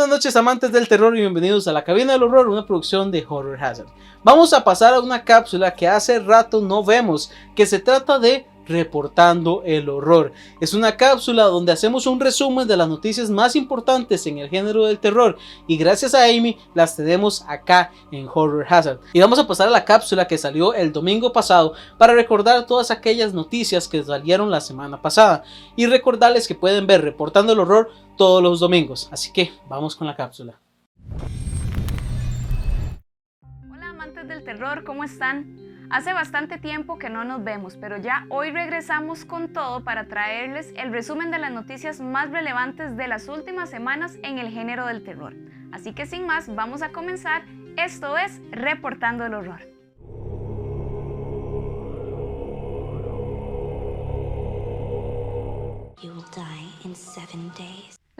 Buenas noches amantes del terror y bienvenidos a la cabina del horror, una producción de Horror Hazard. Vamos a pasar a una cápsula que hace rato no vemos, que se trata de reportando el horror. Es una cápsula donde hacemos un resumen de las noticias más importantes en el género del terror y gracias a Amy las tenemos acá en Horror Hazard. Y vamos a pasar a la cápsula que salió el domingo pasado para recordar todas aquellas noticias que salieron la semana pasada y recordarles que pueden ver reportando el horror todos los domingos. Así que vamos con la cápsula. Hola amantes del terror, ¿cómo están? Hace bastante tiempo que no nos vemos, pero ya hoy regresamos con todo para traerles el resumen de las noticias más relevantes de las últimas semanas en el género del terror. Así que sin más, vamos a comenzar. Esto es Reportando el Horror.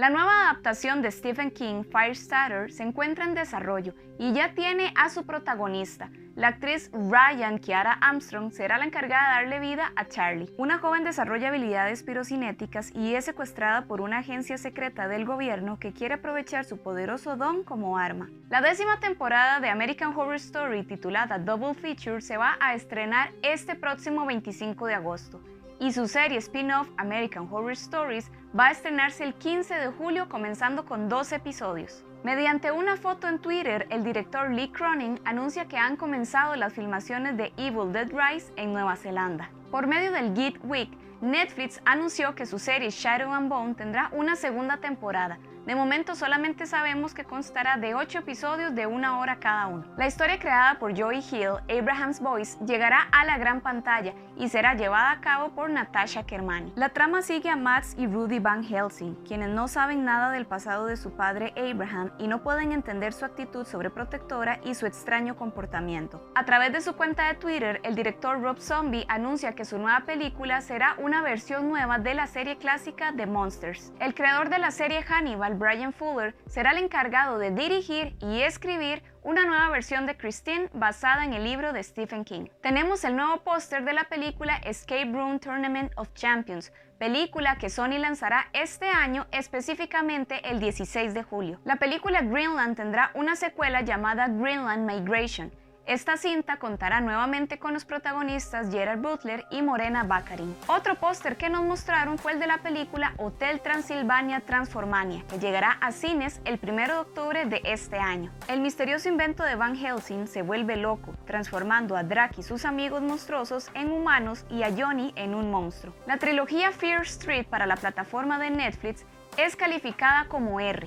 La nueva adaptación de Stephen King, Firestarter, se encuentra en desarrollo y ya tiene a su protagonista. La actriz Ryan Kiara Armstrong será la encargada de darle vida a Charlie. Una joven desarrolla habilidades pirocinéticas y es secuestrada por una agencia secreta del gobierno que quiere aprovechar su poderoso don como arma. La décima temporada de American Horror Story titulada Double Feature se va a estrenar este próximo 25 de agosto y su serie spin-off American Horror Stories va a estrenarse el 15 de julio comenzando con dos episodios. Mediante una foto en Twitter, el director Lee Cronin anuncia que han comenzado las filmaciones de Evil Dead Rise en Nueva Zelanda. Por medio del Geek Week, Netflix anunció que su serie Shadow and Bone tendrá una segunda temporada, de momento solamente sabemos que constará de 8 episodios de una hora cada uno. La historia creada por Joey Hill, Abraham's Voice, llegará a la gran pantalla y será llevada a cabo por Natasha Kermani. La trama sigue a Max y Rudy Van Helsing, quienes no saben nada del pasado de su padre Abraham y no pueden entender su actitud sobreprotectora y su extraño comportamiento. A través de su cuenta de Twitter, el director Rob Zombie anuncia que su nueva película será una versión nueva de la serie clásica The Monsters. El creador de la serie Hannibal Brian Fuller, será el encargado de dirigir y escribir una nueva versión de Christine basada en el libro de Stephen King. Tenemos el nuevo póster de la película Escape Room Tournament of Champions, película que Sony lanzará este año, específicamente el 16 de julio. La película Greenland tendrá una secuela llamada Greenland Migration, esta cinta contará nuevamente con los protagonistas Gerard Butler y Morena Baccarin. Otro póster que nos mostraron fue el de la película Hotel Transilvania Transformania, que llegará a cines el 1 de octubre de este año. El misterioso invento de Van Helsing se vuelve loco, transformando a Drac y sus amigos monstruosos en humanos y a Johnny en un monstruo. La trilogía Fear Street para la plataforma de Netflix es calificada como R,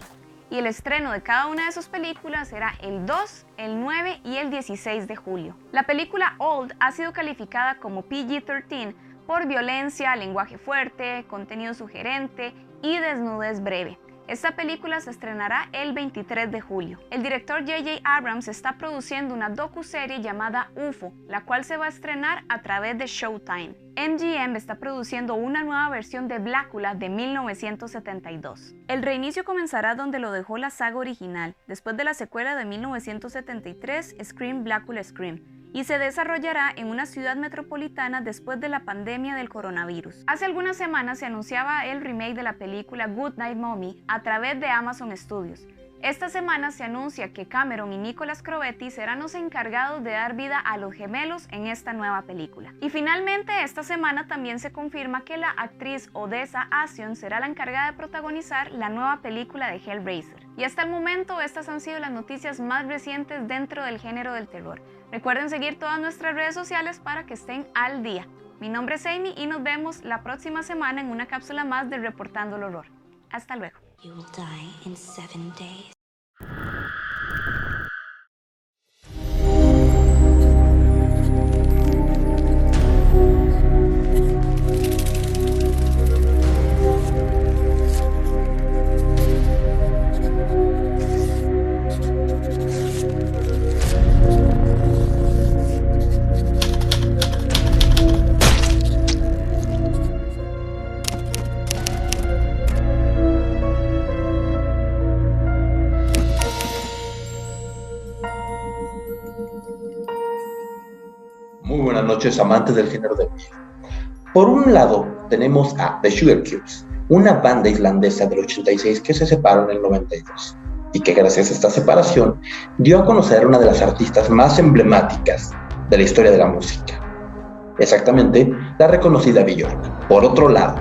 y el estreno de cada una de sus películas será el 2, el 9 y el 16 de julio. La película Old ha sido calificada como PG-13 por violencia, lenguaje fuerte, contenido sugerente y desnudez breve. Esta película se estrenará el 23 de julio. El director J.J. Abrams está produciendo una docu-serie llamada UFO, la cual se va a estrenar a través de Showtime. MGM está produciendo una nueva versión de Blácula de 1972. El reinicio comenzará donde lo dejó la saga original, después de la secuela de 1973, Scream Blácula Scream y se desarrollará en una ciudad metropolitana después de la pandemia del coronavirus. Hace algunas semanas se anunciaba el remake de la película Good Night Mommy a través de Amazon Studios. Esta semana se anuncia que Cameron y Nicolas Crovetti serán los encargados de dar vida a los gemelos en esta nueva película. Y finalmente esta semana también se confirma que la actriz Odessa Asion será la encargada de protagonizar la nueva película de Hellraiser. Y hasta el momento estas han sido las noticias más recientes dentro del género del terror. Recuerden seguir todas nuestras redes sociales para que estén al día. Mi nombre es Amy y nos vemos la próxima semana en una cápsula más de Reportando el Horror. Hasta luego. You will die in seven days. Noches, amantes del género de música. Por un lado, tenemos a The Sugar Cubes, una banda islandesa del 86 que se separó en el 92. y que gracias a esta separación dio a conocer una de las artistas más emblemáticas de la historia de la música. Exactamente, la reconocida Björk. Por otro lado,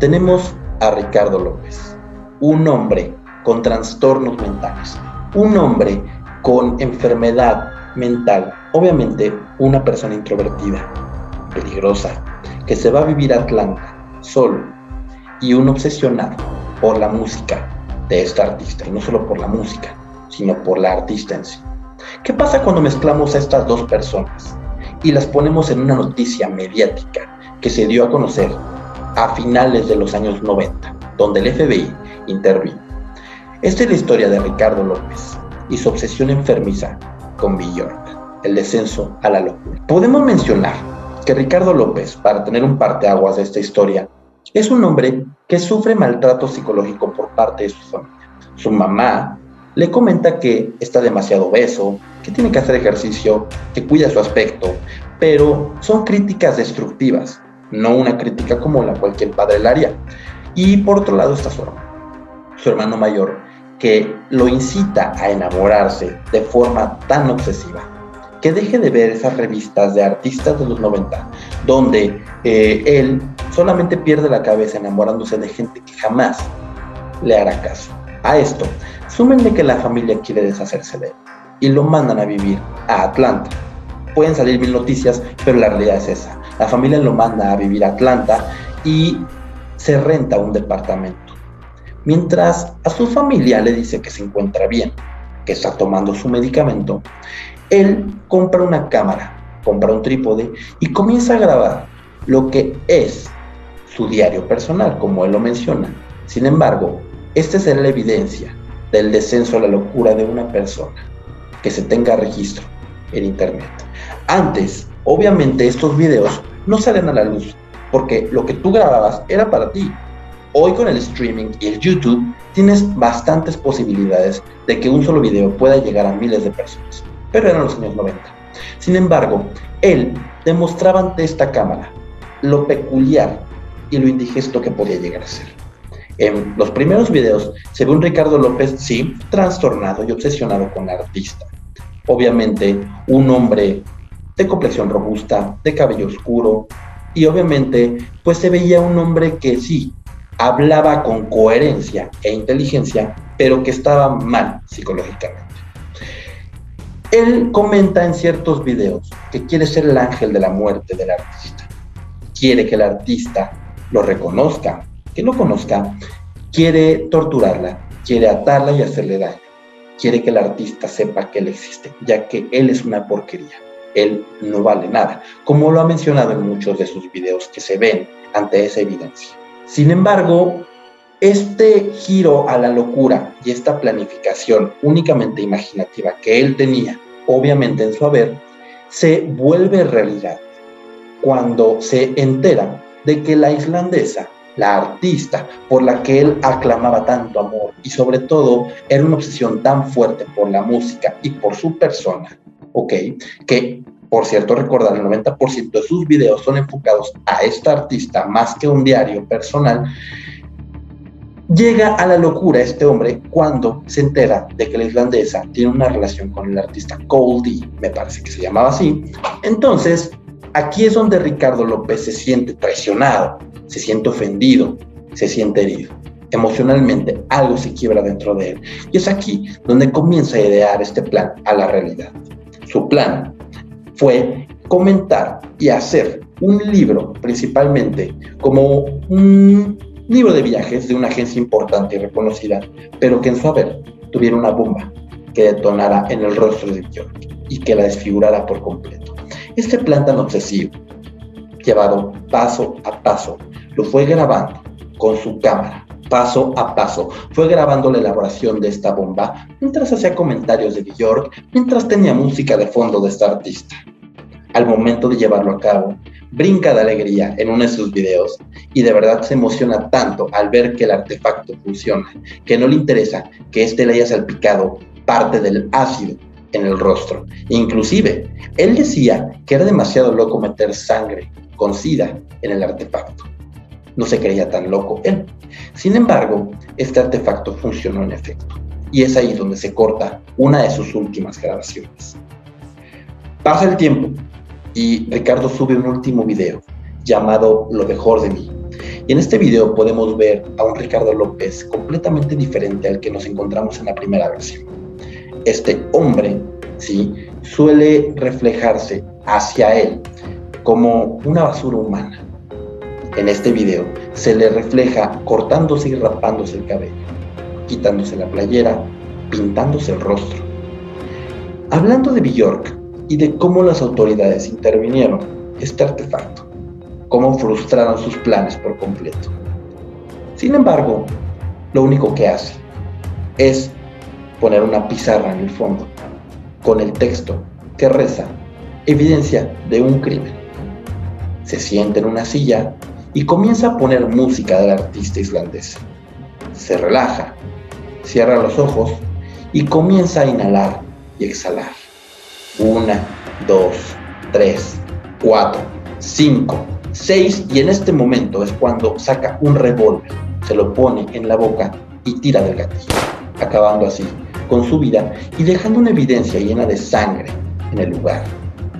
tenemos a Ricardo López, un hombre con trastornos mentales, un hombre con enfermedad mental, obviamente una persona introvertida, peligrosa, que se va a vivir a Atlanta solo y un obsesionado por la música de esta artista, y no solo por la música, sino por la artista en sí. ¿Qué pasa cuando mezclamos a estas dos personas y las ponemos en una noticia mediática que se dio a conocer a finales de los años 90, donde el FBI intervino? Esta es la historia de Ricardo López y su obsesión enfermiza con Bjork, el descenso a la locura. Podemos mencionar que Ricardo López, para tener un parteaguas de esta historia, es un hombre que sufre maltrato psicológico por parte de su familia. Su mamá le comenta que está demasiado obeso, que tiene que hacer ejercicio, que cuida su aspecto, pero son críticas destructivas, no una crítica como la cualquier padre le haría. Y por otro lado está su hermano, su hermano mayor, que lo incita a enamorarse de forma tan obsesiva que deje de ver esas revistas de artistas de los 90, donde eh, él solamente pierde la cabeza enamorándose de gente que jamás le hará caso. A esto, súmenle que la familia quiere deshacerse de él y lo mandan a vivir a Atlanta. Pueden salir mil noticias, pero la realidad es esa. La familia lo manda a vivir a Atlanta y se renta un departamento. Mientras a su familia le dice que se encuentra bien, que está tomando su medicamento, él compra una cámara, compra un trípode y comienza a grabar lo que es su diario personal, como él lo menciona. Sin embargo, esta será la evidencia del descenso a la locura de una persona, que se tenga registro en Internet. Antes, obviamente, estos videos no salen a la luz, porque lo que tú grababas era para ti. Hoy con el streaming y el YouTube tienes bastantes posibilidades de que un solo video pueda llegar a miles de personas pero eran los años 90. Sin embargo, él demostraba ante esta cámara lo peculiar y lo indigesto que podía llegar a ser. En los primeros videos se ve un Ricardo López, sí, trastornado y obsesionado con la artista. Obviamente, un hombre de complexión robusta, de cabello oscuro, y obviamente, pues se veía un hombre que sí, hablaba con coherencia e inteligencia, pero que estaba mal psicológicamente. Él comenta en ciertos videos que quiere ser el ángel de la muerte del artista. Quiere que el artista lo reconozca, que lo conozca, quiere torturarla, quiere atarla y hacerle daño. Quiere que el artista sepa que él existe, ya que él es una porquería. Él no vale nada, como lo ha mencionado en muchos de sus videos que se ven ante esa evidencia. Sin embargo, este giro a la locura y esta planificación únicamente imaginativa que él tenía, obviamente en su haber, se vuelve realidad cuando se entera de que la islandesa, la artista por la que él aclamaba tanto amor y sobre todo era una obsesión tan fuerte por la música y por su persona, ¿ok? Que por cierto, recordar, el 90% de sus videos son enfocados a esta artista más que un diario personal. Llega a la locura este hombre cuando se entera de que la islandesa tiene una relación con el artista Cole me parece que se llamaba así. Entonces, aquí es donde Ricardo López se siente traicionado, se siente ofendido, se siente herido. Emocionalmente algo se quiebra dentro de él. Y es aquí donde comienza a idear este plan a la realidad. Su plan fue comentar y hacer un libro principalmente como un libro de viajes de una agencia importante y reconocida, pero que en su haber tuviera una bomba que detonara en el rostro de Bjork y que la desfigurara por completo. Este plan tan obsesivo, llevado paso a paso, lo fue grabando con su cámara, paso a paso. Fue grabando la elaboración de esta bomba mientras hacía comentarios de Bjork, mientras tenía música de fondo de esta artista. Al momento de llevarlo a cabo, brinca de alegría en uno de sus videos y de verdad se emociona tanto al ver que el artefacto funciona, que no le interesa que éste le haya salpicado parte del ácido en el rostro. Inclusive, él decía que era demasiado loco meter sangre con sida en el artefacto. No se creía tan loco él. Sin embargo, este artefacto funcionó en efecto. y es ahí donde se corta una de sus últimas grabaciones. Pasa el tiempo y Ricardo sube un último video llamado Lo mejor de mí. Y en este video podemos ver a un Ricardo López completamente diferente al que nos encontramos en la primera versión. Este hombre, ¿sí? suele reflejarse hacia él como una basura humana. En este video se le refleja cortándose y rapándose el cabello, quitándose la playera, pintándose el rostro. Hablando de Bjork y de cómo las autoridades intervinieron este artefacto, cómo frustraron sus planes por completo. Sin embargo, lo único que hace es poner una pizarra en el fondo con el texto que reza evidencia de un crimen. Se sienta en una silla y comienza a poner música del artista islandés. Se relaja, cierra los ojos y comienza a inhalar y exhalar. Una, dos, tres, cuatro, cinco, seis y en este momento es cuando saca un revólver, se lo pone en la boca y tira del gatillo, acabando así con su vida y dejando una evidencia llena de sangre en el lugar,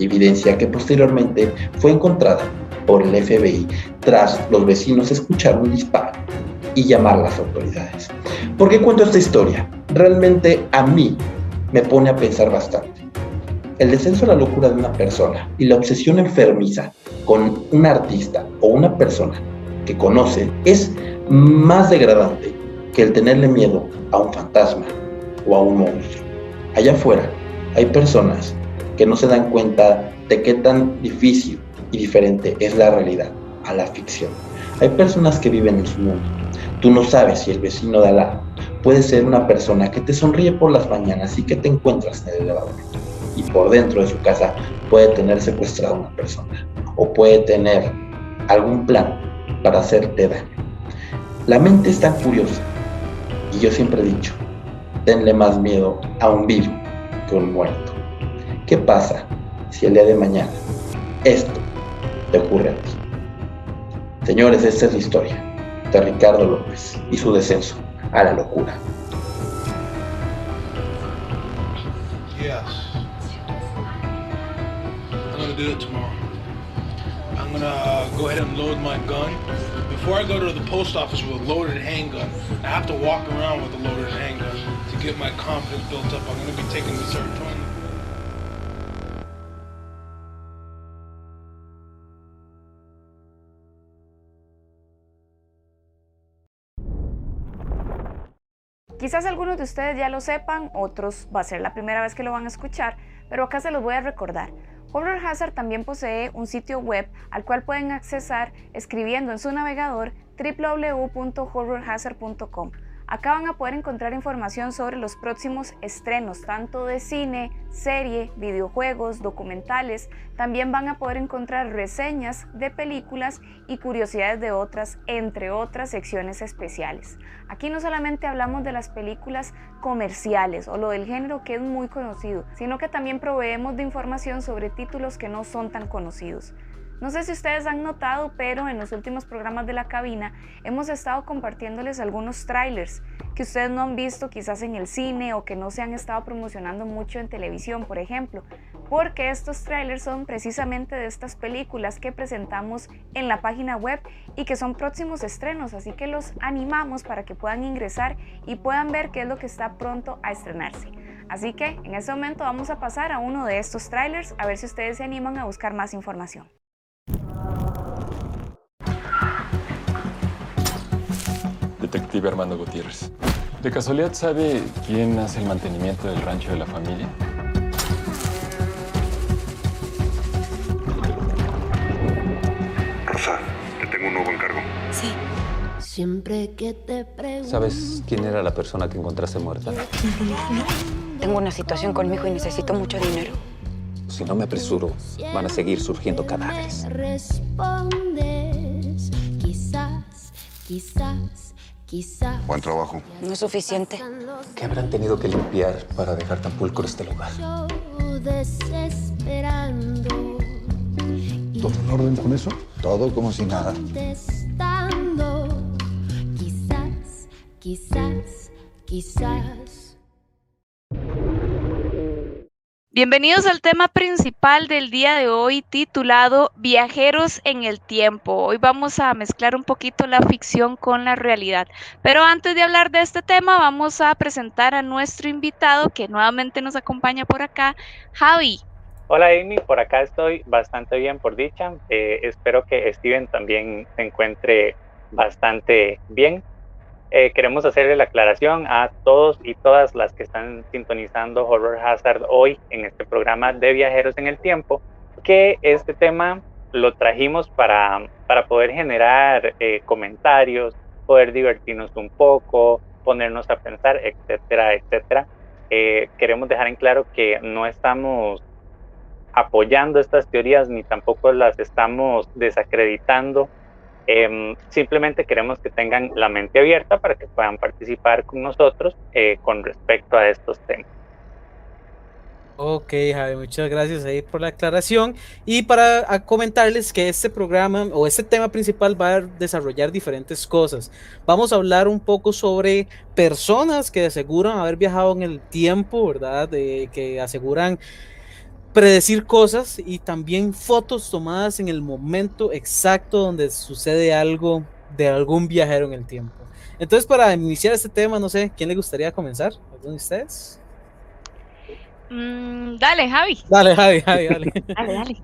evidencia que posteriormente fue encontrada por el FBI tras los vecinos escuchar un disparo y llamar a las autoridades. ¿Por qué cuento esta historia? Realmente a mí me pone a pensar bastante. El descenso a la locura de una persona y la obsesión enfermiza con un artista o una persona que conoce es más degradante que el tenerle miedo a un fantasma o a un monstruo. Allá afuera hay personas que no se dan cuenta de qué tan difícil y diferente es la realidad a la ficción. Hay personas que viven en su mundo. Tú no sabes si el vecino de al lado puede ser una persona que te sonríe por las mañanas y que te encuentras en el elevador. Y por dentro de su casa puede tener secuestrada una persona o puede tener algún plan para hacerte daño. La mente es tan curiosa y yo siempre he dicho, tenle más miedo a un vivo que a un muerto. ¿Qué pasa si el día de mañana esto te ocurre a ti? Señores, esta es la historia de Ricardo López y su descenso a la locura. Yes. Do tomorrow. I'm gonna uh, go ahead and load my gun. Before I go to the post office with a loaded handgun, I have to walk around with a loaded handgun to get my confidence built up. I'm gonna be taking the serotonin. Quizás algunos de ustedes ya lo sepan, otros va a ser la primera vez que lo van a escuchar, pero acá se los voy a recordar. Horror Hazard también posee un sitio web al cual pueden accesar escribiendo en su navegador www.horrorhazard.com. Acá van a poder encontrar información sobre los próximos estrenos, tanto de cine, serie, videojuegos, documentales. También van a poder encontrar reseñas de películas y curiosidades de otras, entre otras secciones especiales. Aquí no solamente hablamos de las películas comerciales o lo del género que es muy conocido, sino que también proveemos de información sobre títulos que no son tan conocidos. No sé si ustedes han notado, pero en los últimos programas de la cabina hemos estado compartiéndoles algunos trailers que ustedes no han visto quizás en el cine o que no se han estado promocionando mucho en televisión, por ejemplo, porque estos trailers son precisamente de estas películas que presentamos en la página web y que son próximos estrenos, así que los animamos para que puedan ingresar y puedan ver qué es lo que está pronto a estrenarse. Así que en este momento vamos a pasar a uno de estos trailers a ver si ustedes se animan a buscar más información. Detective Armando Gutiérrez. ¿De casualidad sabe quién hace el mantenimiento del rancho de la familia? Rosa, te tengo un nuevo encargo. Sí. Siempre que te pregunto. ¿Sabes quién era la persona que encontraste muerta? Tengo una situación con mi hijo y necesito mucho dinero. Si no me apresuro, van a seguir surgiendo cadáveres. Respondes, quizás, quizás, quizás. Buen trabajo. No es suficiente. ¿Qué habrán tenido que limpiar para dejar tan pulcro este lugar? Desesperando. ¿Todo en orden con eso? Todo como si nada. Contestando, quizás, quizás, quizás. Bienvenidos al tema principal del día de hoy titulado Viajeros en el Tiempo. Hoy vamos a mezclar un poquito la ficción con la realidad. Pero antes de hablar de este tema, vamos a presentar a nuestro invitado que nuevamente nos acompaña por acá, Javi. Hola Amy, por acá estoy bastante bien por dicha. Eh, espero que Steven también se encuentre bastante bien. Eh, queremos hacerle la aclaración a todos y todas las que están sintonizando Horror Hazard hoy en este programa de Viajeros en el Tiempo, que este tema lo trajimos para, para poder generar eh, comentarios, poder divertirnos un poco, ponernos a pensar, etcétera, etcétera. Eh, queremos dejar en claro que no estamos apoyando estas teorías ni tampoco las estamos desacreditando Em, simplemente queremos que tengan la mente abierta para que puedan participar con nosotros eh, con respecto a estos temas. Ok, Javi, muchas gracias ahí por la aclaración. Y para comentarles que este programa o este tema principal va a desarrollar diferentes cosas. Vamos a hablar un poco sobre personas que aseguran haber viajado en el tiempo, ¿verdad? De, que aseguran predecir cosas y también fotos tomadas en el momento exacto donde sucede algo de algún viajero en el tiempo. Entonces, para iniciar este tema, no sé, ¿quién le gustaría comenzar? ¿Alguno de ustedes? Mm, dale, Javi. Dale, Javi, Javi, dale. dale, dale.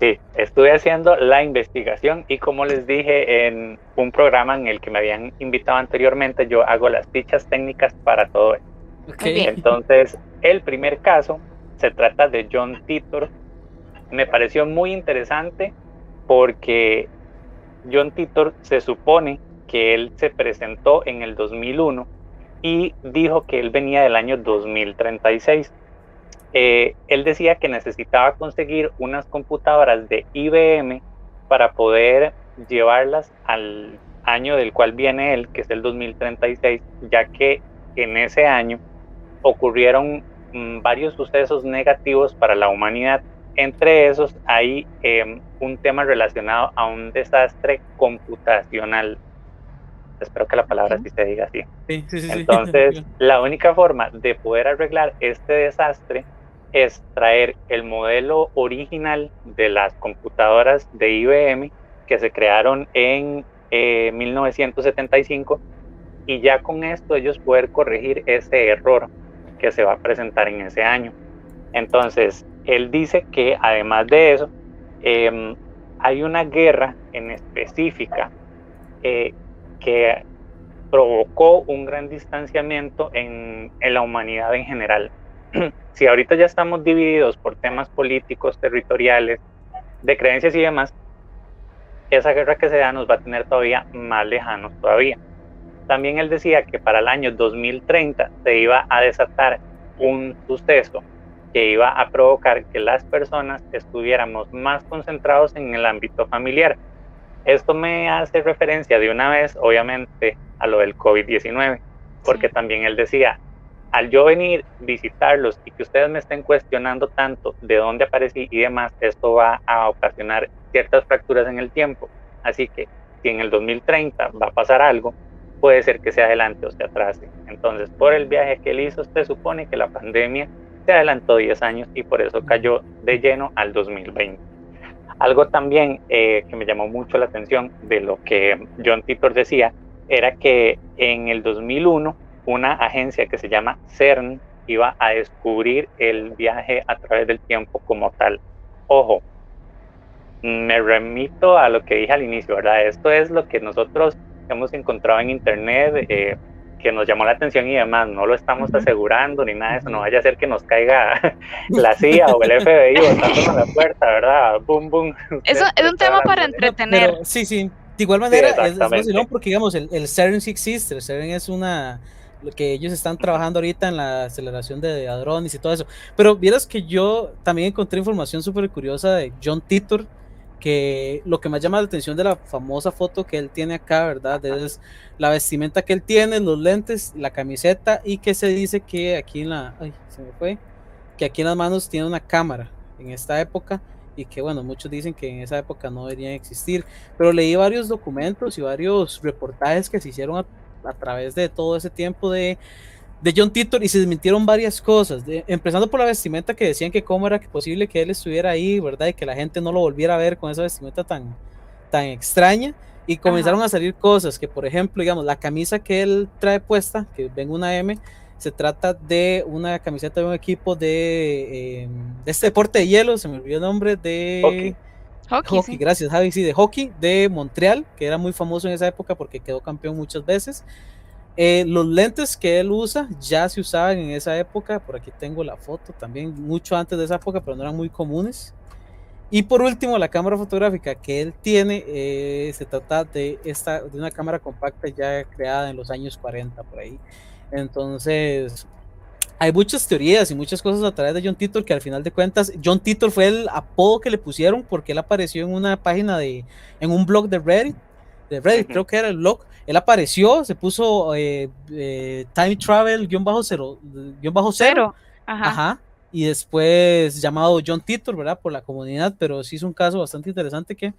Sí, estuve haciendo la investigación y como les dije en un programa en el que me habían invitado anteriormente, yo hago las fichas técnicas para todo esto. Okay. Entonces, el primer caso se trata de John Titor. Me pareció muy interesante porque John Titor se supone que él se presentó en el 2001 y dijo que él venía del año 2036. Eh, él decía que necesitaba conseguir unas computadoras de IBM para poder llevarlas al año del cual viene él, que es el 2036, ya que en ese año ocurrieron varios sucesos negativos para la humanidad. Entre esos hay em, un tema relacionado a un desastre computacional. Espero que la palabra sí se diga así. Entonces, la única forma de poder arreglar este desastre es traer el modelo original de las computadoras de IBM que se crearon en 1975 eh, y ya con esto ellos poder corregir ese error que se va a presentar en ese año. Entonces, él dice que además de eso, em, hay una guerra en específica eh, que provocó un gran distanciamiento en, en la humanidad en general. si ahorita ya estamos divididos por temas políticos, territoriales, de creencias y demás, esa guerra que se da nos va a tener todavía más lejanos todavía. También él decía que para el año 2030 se iba a desatar un suceso que iba a provocar que las personas estuviéramos más concentrados en el ámbito familiar. Esto me hace referencia de una vez, obviamente, a lo del COVID-19, porque también él decía, al yo venir, visitarlos y que ustedes me estén cuestionando tanto de dónde aparecí y demás, esto va a ocasionar ciertas fracturas en el tiempo. Así que si en el 2030 va a pasar algo, puede ser que se adelante o se atrase. Entonces, por el viaje que él hizo, se supone que la pandemia se adelantó 10 años y por eso cayó de lleno al 2020. Algo también eh, que me llamó mucho la atención de lo que John Titor decía era que en el 2001 una agencia que se llama CERN iba a descubrir el viaje a través del tiempo como tal. Ojo, me remito a lo que dije al inicio, ¿verdad? Esto es lo que nosotros hemos encontrado en internet eh, que nos llamó la atención y demás. No lo estamos asegurando ni nada de eso. No vaya a ser que nos caiga la CIA o el FBI botándonos a la puerta, ¿verdad? Boom, boom. Eso es un tema para entretener. sí, sí. De igual manera, es, es porque digamos, el, el CERN sí existe. El CERN es una lo que ellos están trabajando ahorita en la aceleración de hadrones y todo eso. Pero vieras que yo también encontré información súper curiosa de John Titor, que lo que más llama la atención de la famosa foto que él tiene acá, ¿verdad? Es la vestimenta que él tiene, los lentes, la camiseta y que se dice que aquí en la, ay, se me fue, que aquí en las manos tiene una cámara en esta época y que bueno, muchos dicen que en esa época no deberían existir, pero leí varios documentos y varios reportajes que se hicieron a, través de todo ese tiempo de, de John Titor y se desmintieron varias cosas, de, empezando por la vestimenta que decían que cómo era posible que él estuviera ahí, ¿verdad? Y que la gente no lo volviera a ver con esa vestimenta tan, tan extraña. Y comenzaron a salir cosas que, por ejemplo, digamos, la camisa que él trae puesta, que ven una M, se trata de una camiseta de un equipo de, em, de este deporte de hielo, se me olvidó el nombre, de... Hockey. Hockey, gracias Javi, sí, de hockey de Montreal, que era muy famoso en esa época porque quedó campeón muchas veces. Eh, los lentes que él usa ya se usaban en esa época, por aquí tengo la foto también, mucho antes de esa época, pero no eran muy comunes. Y por último, la cámara fotográfica que él tiene eh, se trata de, esta, de una cámara compacta ya creada en los años 40 por ahí. Entonces, hay muchas teorías y muchas cosas a través de John Titor que al final de cuentas, John Titor fue el apodo que le pusieron porque él apareció en una página de, en un blog de Reddit, de Reddit, creo que era el blog, él apareció, se puso eh, eh, Time Travel guion bajo cero, guion bajo cero. Ajá. Y después llamado John Titor, ¿verdad? Por la comunidad, pero sí es un caso bastante interesante que,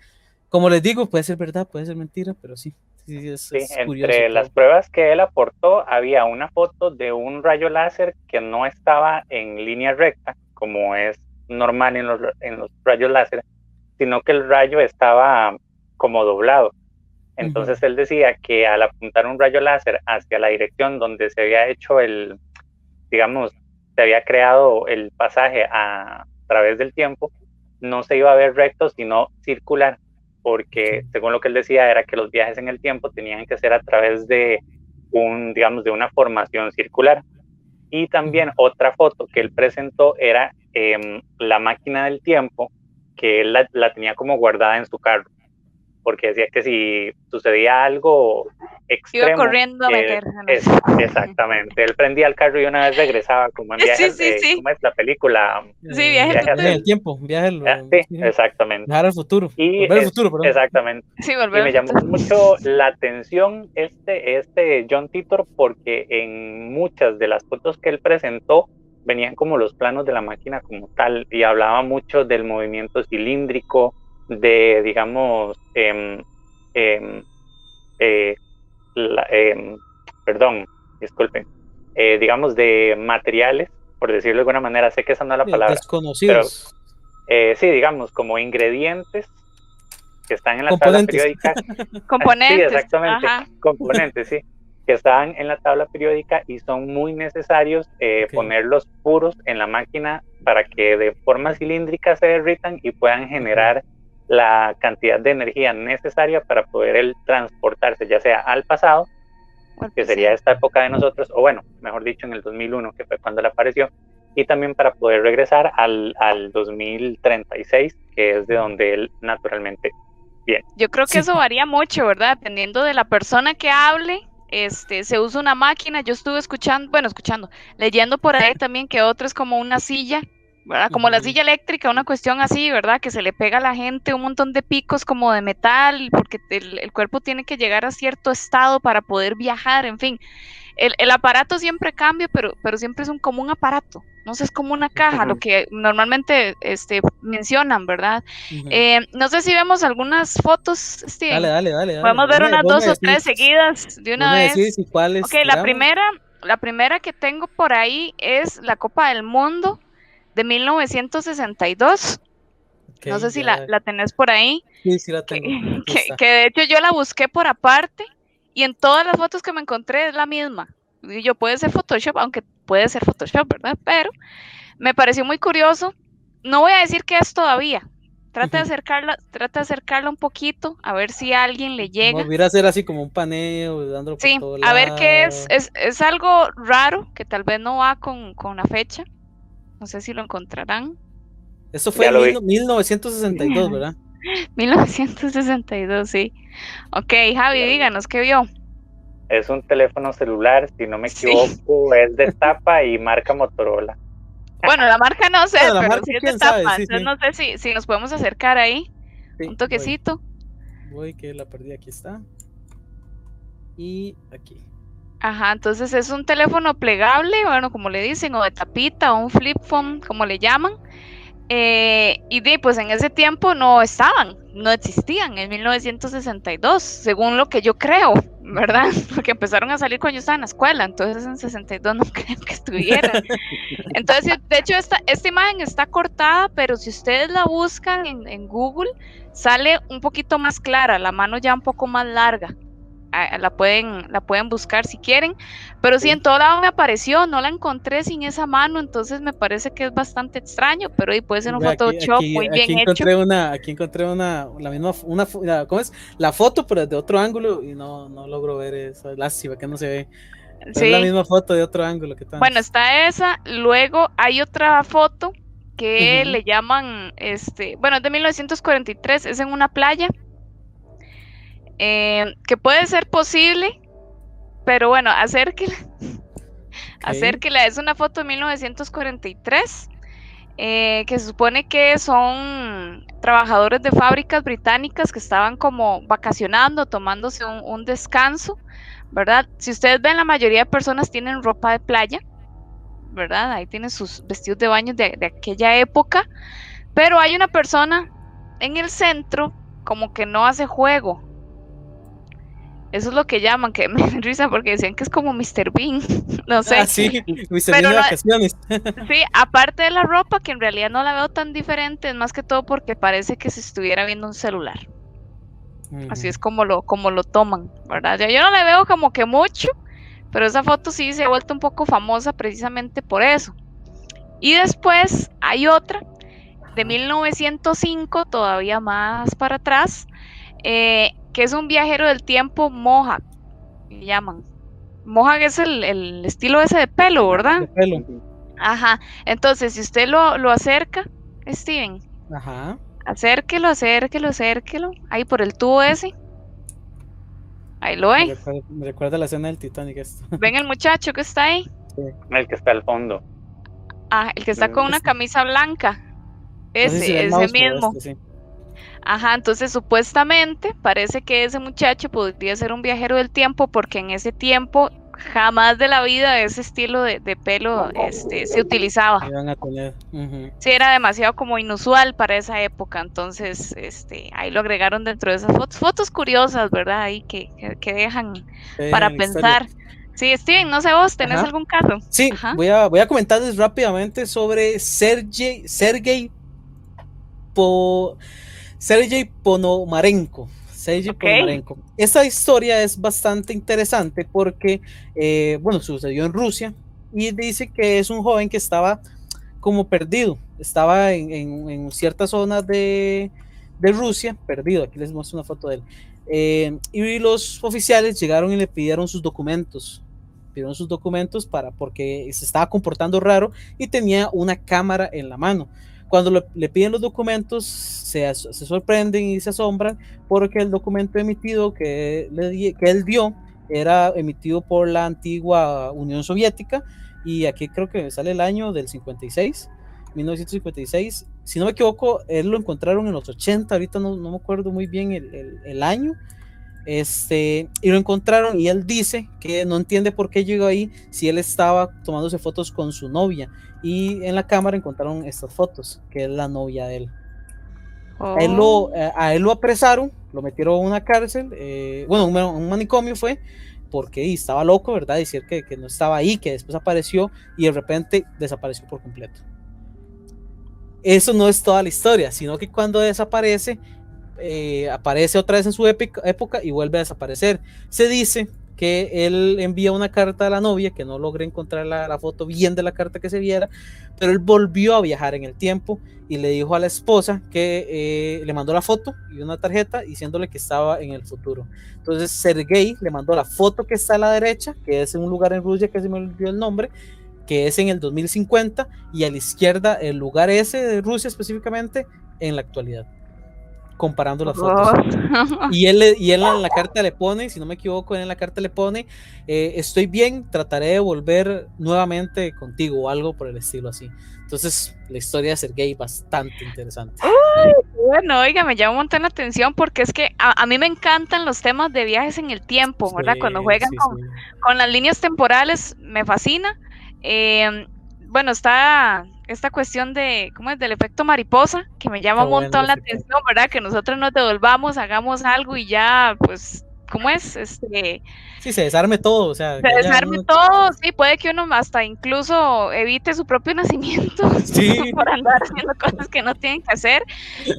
como les digo, puede ser verdad, puede ser mentira, pero sí. Sí, es, sí entre las pruebas que él aportó, había una foto de un rayo láser que no estaba en línea recta, como es normal en los, en los rayos láser, sino que el rayo estaba como doblado. Entonces él decía que al apuntar un rayo láser hacia la dirección donde se había hecho el, digamos, se había creado el pasaje a través del tiempo, no se iba a ver recto, sino circular, porque según lo que él decía era que los viajes en el tiempo tenían que ser a través de un, digamos, de una formación circular. Y también otra foto que él presentó era em, la máquina del tiempo, que él la tenía como guardada en su carro porque decía que si sucedía algo extremo... Iba corriendo a meterse. exactamente, él prendía el carro y una vez regresaba, como en viajes de, ¿cómo es la película? Sí, viaje, en el tiempo, viaje al, ah, sí, exactamente. Viajar al futuro, y volver al futuro, perdón. Exactamente. Sí, volver y me llamó mucho la atención este, este John Titor porque en muchas de las fotos que él presentó venían como los planos de la máquina como tal y hablaba mucho del movimiento cilíndrico, de, digamos, em, em, eh, em, perdón, disculpen, eh, digamos, de materiales, por decirlo de alguna manera, sé que esa no es la palabra. Desconocidos. Eh, sí, digamos, como ingredientes que están en la tabla periódica. componentes. Sí, exactamente. Componentes, sí. Que están en la tabla periódica y son muy necesarios ponerlos puros en la máquina para que de forma cilíndrica se derritan y puedan generar la cantidad de energía necesaria para poder él transportarse, ya sea al pasado, que sería esta época de nosotros, o bueno, mejor dicho, en el 2001, que fue cuando le apareció, y también para poder regresar al, al 2036, que es de donde él naturalmente viene. Yo creo que eso varía mucho, ¿verdad? Dependiendo de la persona que hable, este, se usa una máquina, yo estuve escuchando, bueno, escuchando, leyendo por ahí también que otro es como una silla ¿verdad? Como la silla eléctrica, una cuestión así, ¿verdad? Que se le pega a la gente un montón de picos como de metal, porque el, cuerpo tiene que llegar a cierto estado para poder viajar, en fin. El, aparato siempre cambia, pero, pero siempre es un, como un aparato, no sé, es como una caja, lo que normalmente este, mencionan, ¿verdad? Eh, no sé si vemos algunas fotos, Dale, dale, dale. Podemos ver unas dos o tres seguidas de una vez. cuáles, ok, la primera, la primera que tengo por ahí es la Copa del Mundo de 1962. no sé si la, la, tenés por ahí. Sí, sí la tengo. Que, de hecho yo la busqué por aparte y en todas las fotos que me encontré es la misma. Y yo puede ser Photoshop, aunque puede ser Photoshop, ¿verdad? Pero me pareció muy curioso. No voy a decir que es todavía. Trata de acercarla, trata de acercarla un poquito, a ver si a alguien le llega. a hacer así como un paneo, dándolo Sí, a ver qué es. es. es. algo raro que tal vez no va con, con la fecha, no sé si lo encontrarán. Eso fue en 1962, ¿verdad? 1962, sí. Ok, Javi, díganos, ¿qué vio? Es un teléfono celular, si no me equivoco, es de tapa y marca Motorola. Bueno, la marca no sé, pero sí es de tapa, entonces no sé si, si nos podemos acercar ahí. un toquecito. voy, que la perdí, aquí está. Y aquí. Ajá, entonces es un teléfono plegable, bueno, como le dicen, o de tapita, o un flip phone, como le llaman. Eh, y de, pues en ese tiempo no estaban, no existían, en 1962, según lo que yo creo, ¿verdad? Porque empezaron a salir cuando yo estaba en la escuela, entonces en 62 no creo que estuvieran. Entonces, de hecho, esta, esta imagen está cortada, pero si ustedes la buscan en, en Google, sale un poquito más clara, la mano ya un poco más larga la pueden, la pueden buscar si quieren, pero sí, en todo lado me apareció, no la encontré sin esa mano, entonces me parece que es bastante extraño, pero ahí puede ser un Photoshop muy bien aquí encontré hecho. Una, aquí encontré una, la misma, una, ¿cómo es? La foto, pero desde otro ángulo y no, no logro ver eso, lástima que no se ve. Es la misma foto de otro ángulo que Bueno, está esa, luego hay otra foto que le llaman, este, bueno, es de 1943, es en una playa, eh, que puede ser posible, pero bueno, acérquela. Acérquela, es una foto de 1943. Eh, que se supone que son trabajadores de fábricas británicas que estaban como vacacionando, tomándose un, descanso, ¿verdad? Si ustedes ven, la mayoría de personas tienen ropa de playa, ¿verdad? Ahí tienen sus vestidos de baño de, de aquella época, pero hay una persona en el centro como que no hace juego, eso es lo que llaman, que me risa porque decían que es como Mr. Bean. No sé. Ah, sí, Mr. Bean de vacaciones. Sí, aparte de la ropa, que en realidad no la veo tan diferente, es más que todo porque parece que se estuviera viendo un celular. Así es como lo, como lo toman, ¿verdad? Yo, yo no le veo como que mucho, pero esa foto sí se ha vuelto un poco famosa precisamente por eso. Y después hay otra de 1905, todavía más para atrás, eh, que es un viajero del tiempo Mohawk, le llaman. Mohawk es el, estilo ese de pelo, ¿verdad? De pelo. Ajá. Entonces, si usted lo, lo acerca, Steven. Ajá. Acérquelo, acérquelo, acérquelo. Ahí por el tubo ese. Ahí lo ve. Me recuerda, la escena del Titanic. Esto. ¿Ven el muchacho que está ahí? El que está al fondo. Ah, el que está con una camisa blanca. Ese, ese mismo. Este, Ajá, entonces supuestamente parece que ese muchacho podría ser un viajero del tiempo porque en ese tiempo jamás de la vida ese estilo de, pelo este, se utilizaba. Sí, era demasiado como inusual para esa época, entonces este, ahí lo agregaron dentro de esas fotos, fotos curiosas, ¿verdad? Ahí que, que, dejan para pensar. Sí, Steven, no sé vos, ¿tenés algún caso? Sí, voy a, voy a comentarles rápidamente sobre Sergey, Sergey Po... Sergei Ponomarenko. Sergei Ponomarenko. Esta historia es bastante interesante porque, eh, bueno, sucedió en Rusia y dice que es un joven que estaba como perdido, estaba en, ciertas zonas de, Rusia, perdido, aquí les muestro una foto de él. Eh, y los oficiales llegaron y le pidieron sus documentos, pidieron sus documentos para porque se estaba comportando raro y tenía una cámara en la mano. Cuando le piden los documentos, se, se, sorprenden y se asombran porque el documento emitido que, le, que él dio era emitido por la antigua Unión Soviética y aquí creo que sale el año del 56, 1956. Si no me equivoco, él lo encontraron en los 80, ahorita no, no me acuerdo muy bien el, el, el año, este, y lo encontraron y él dice que no entiende por qué llegó ahí si él estaba tomándose fotos con su novia. Y en la cámara encontraron estas fotos, que es la novia de él. A, él lo, oh. eh, a él lo apresaron, lo metieron a una cárcel, eh, bueno, un, manicomio fue, porque estaba loco, ¿verdad? Decir que, que no estaba ahí, que después apareció y de repente desapareció por completo. Eso no es toda la historia, sino que cuando desaparece, eh, aparece otra vez en su época y vuelve a desaparecer. Se dice que él envía una carta a la novia, que no logré encontrar la, foto bien de la carta que se viera, pero él volvió a viajar en el tiempo y le dijo a la esposa que eh, le mandó la foto y una tarjeta diciéndole que estaba en el futuro. Entonces Sergei le mandó la foto que está a la derecha, que es en un lugar en Rusia que se me olvidó el nombre, que es en el 2050, y a la izquierda el lugar ese de Rusia específicamente en la actualidad comparando las fotos. Oh. Y él, y él en la carta le pone, si no me equivoco, él en la carta le pone, eh, estoy bien, trataré de volver nuevamente contigo o algo por el estilo así. Entonces, la historia de Sergei bastante interesante. bueno, oiga, me llama un montón la atención porque es que a, mí me encantan los temas de viajes en el tiempo, ¿verdad? Cuando juegan con, con, las líneas temporales, me fascina. Eh, bueno, está esta cuestión de, ¿cómo es? Del efecto mariposa, que me llama un montón la atención, ¿verdad? Que nosotros nos devolvamos, hagamos algo y ya, pues ¿cómo es? Este, sí, se desarme todo, o sea. Se desarme todo, sí, puede que uno hasta incluso evite su propio nacimiento sí. por andar haciendo cosas que no tienen que hacer.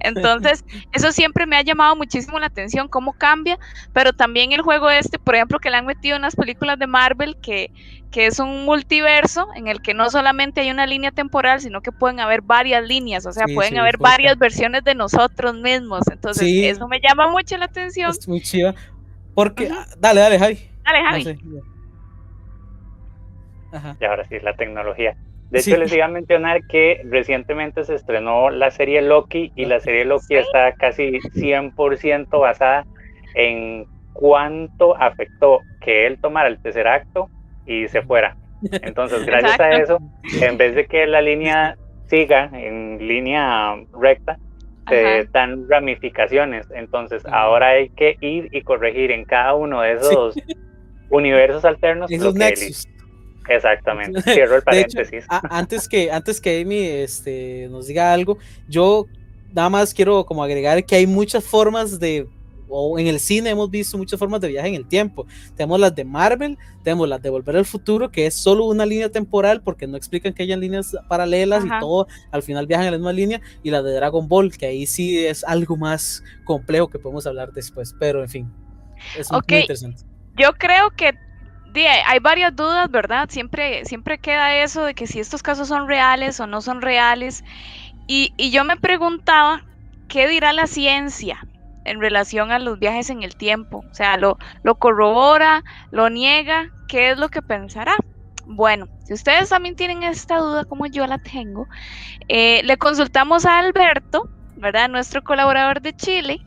Entonces, eso siempre me ha llamado muchísimo la atención, cómo cambia, pero también el juego este, por ejemplo, que le han metido en las películas de Marvel, que, que es un multiverso en el que no solamente hay una línea temporal, sino que pueden haber varias líneas, o sea, pueden haber varias versiones de nosotros mismos. Entonces, eso me llama mucho la atención. Es muy chiva. Porque, dale, dale, Javi. Dale, Javi. Y ahora sí, la tecnología. De hecho, les iba a mencionar que recientemente se estrenó la serie Loki y la serie Loki está casi 100% basada en cuánto afectó que él tomara el tercer acto y se fuera. Entonces, gracias a eso, en vez de que la línea siga en línea recta, se dan ramificaciones. Entonces, ahora hay que ir y corregir en cada uno de esos universos alternos. Esos nexus. Exactamente. Cierro el paréntesis. antes que antes que Amy este, nos diga algo, yo nada más quiero como agregar que hay muchas formas de o en el cine hemos visto muchas formas de viaje en el tiempo. Tenemos las de Marvel, tenemos las de Volver al Futuro, que es solo una línea temporal porque no explican que hayan líneas paralelas y todo al final viajan en la misma línea, y la de Dragon Ball, que ahí sí es algo más complejo que podemos hablar después, pero en fin, es muy interesante. Yo creo que hay varias dudas, ¿verdad? Siempre, siempre queda eso de que si estos casos son reales o no son reales. Y, y yo me preguntaba, ¿qué dirá la ciencia? En relación a los viajes en el tiempo. O sea, lo, lo corrobora, lo niega, ¿qué es lo que pensará? Bueno, si ustedes también tienen esta duda como yo la tengo, eh, le consultamos a Alberto, ¿verdad? Nuestro colaborador de Chile,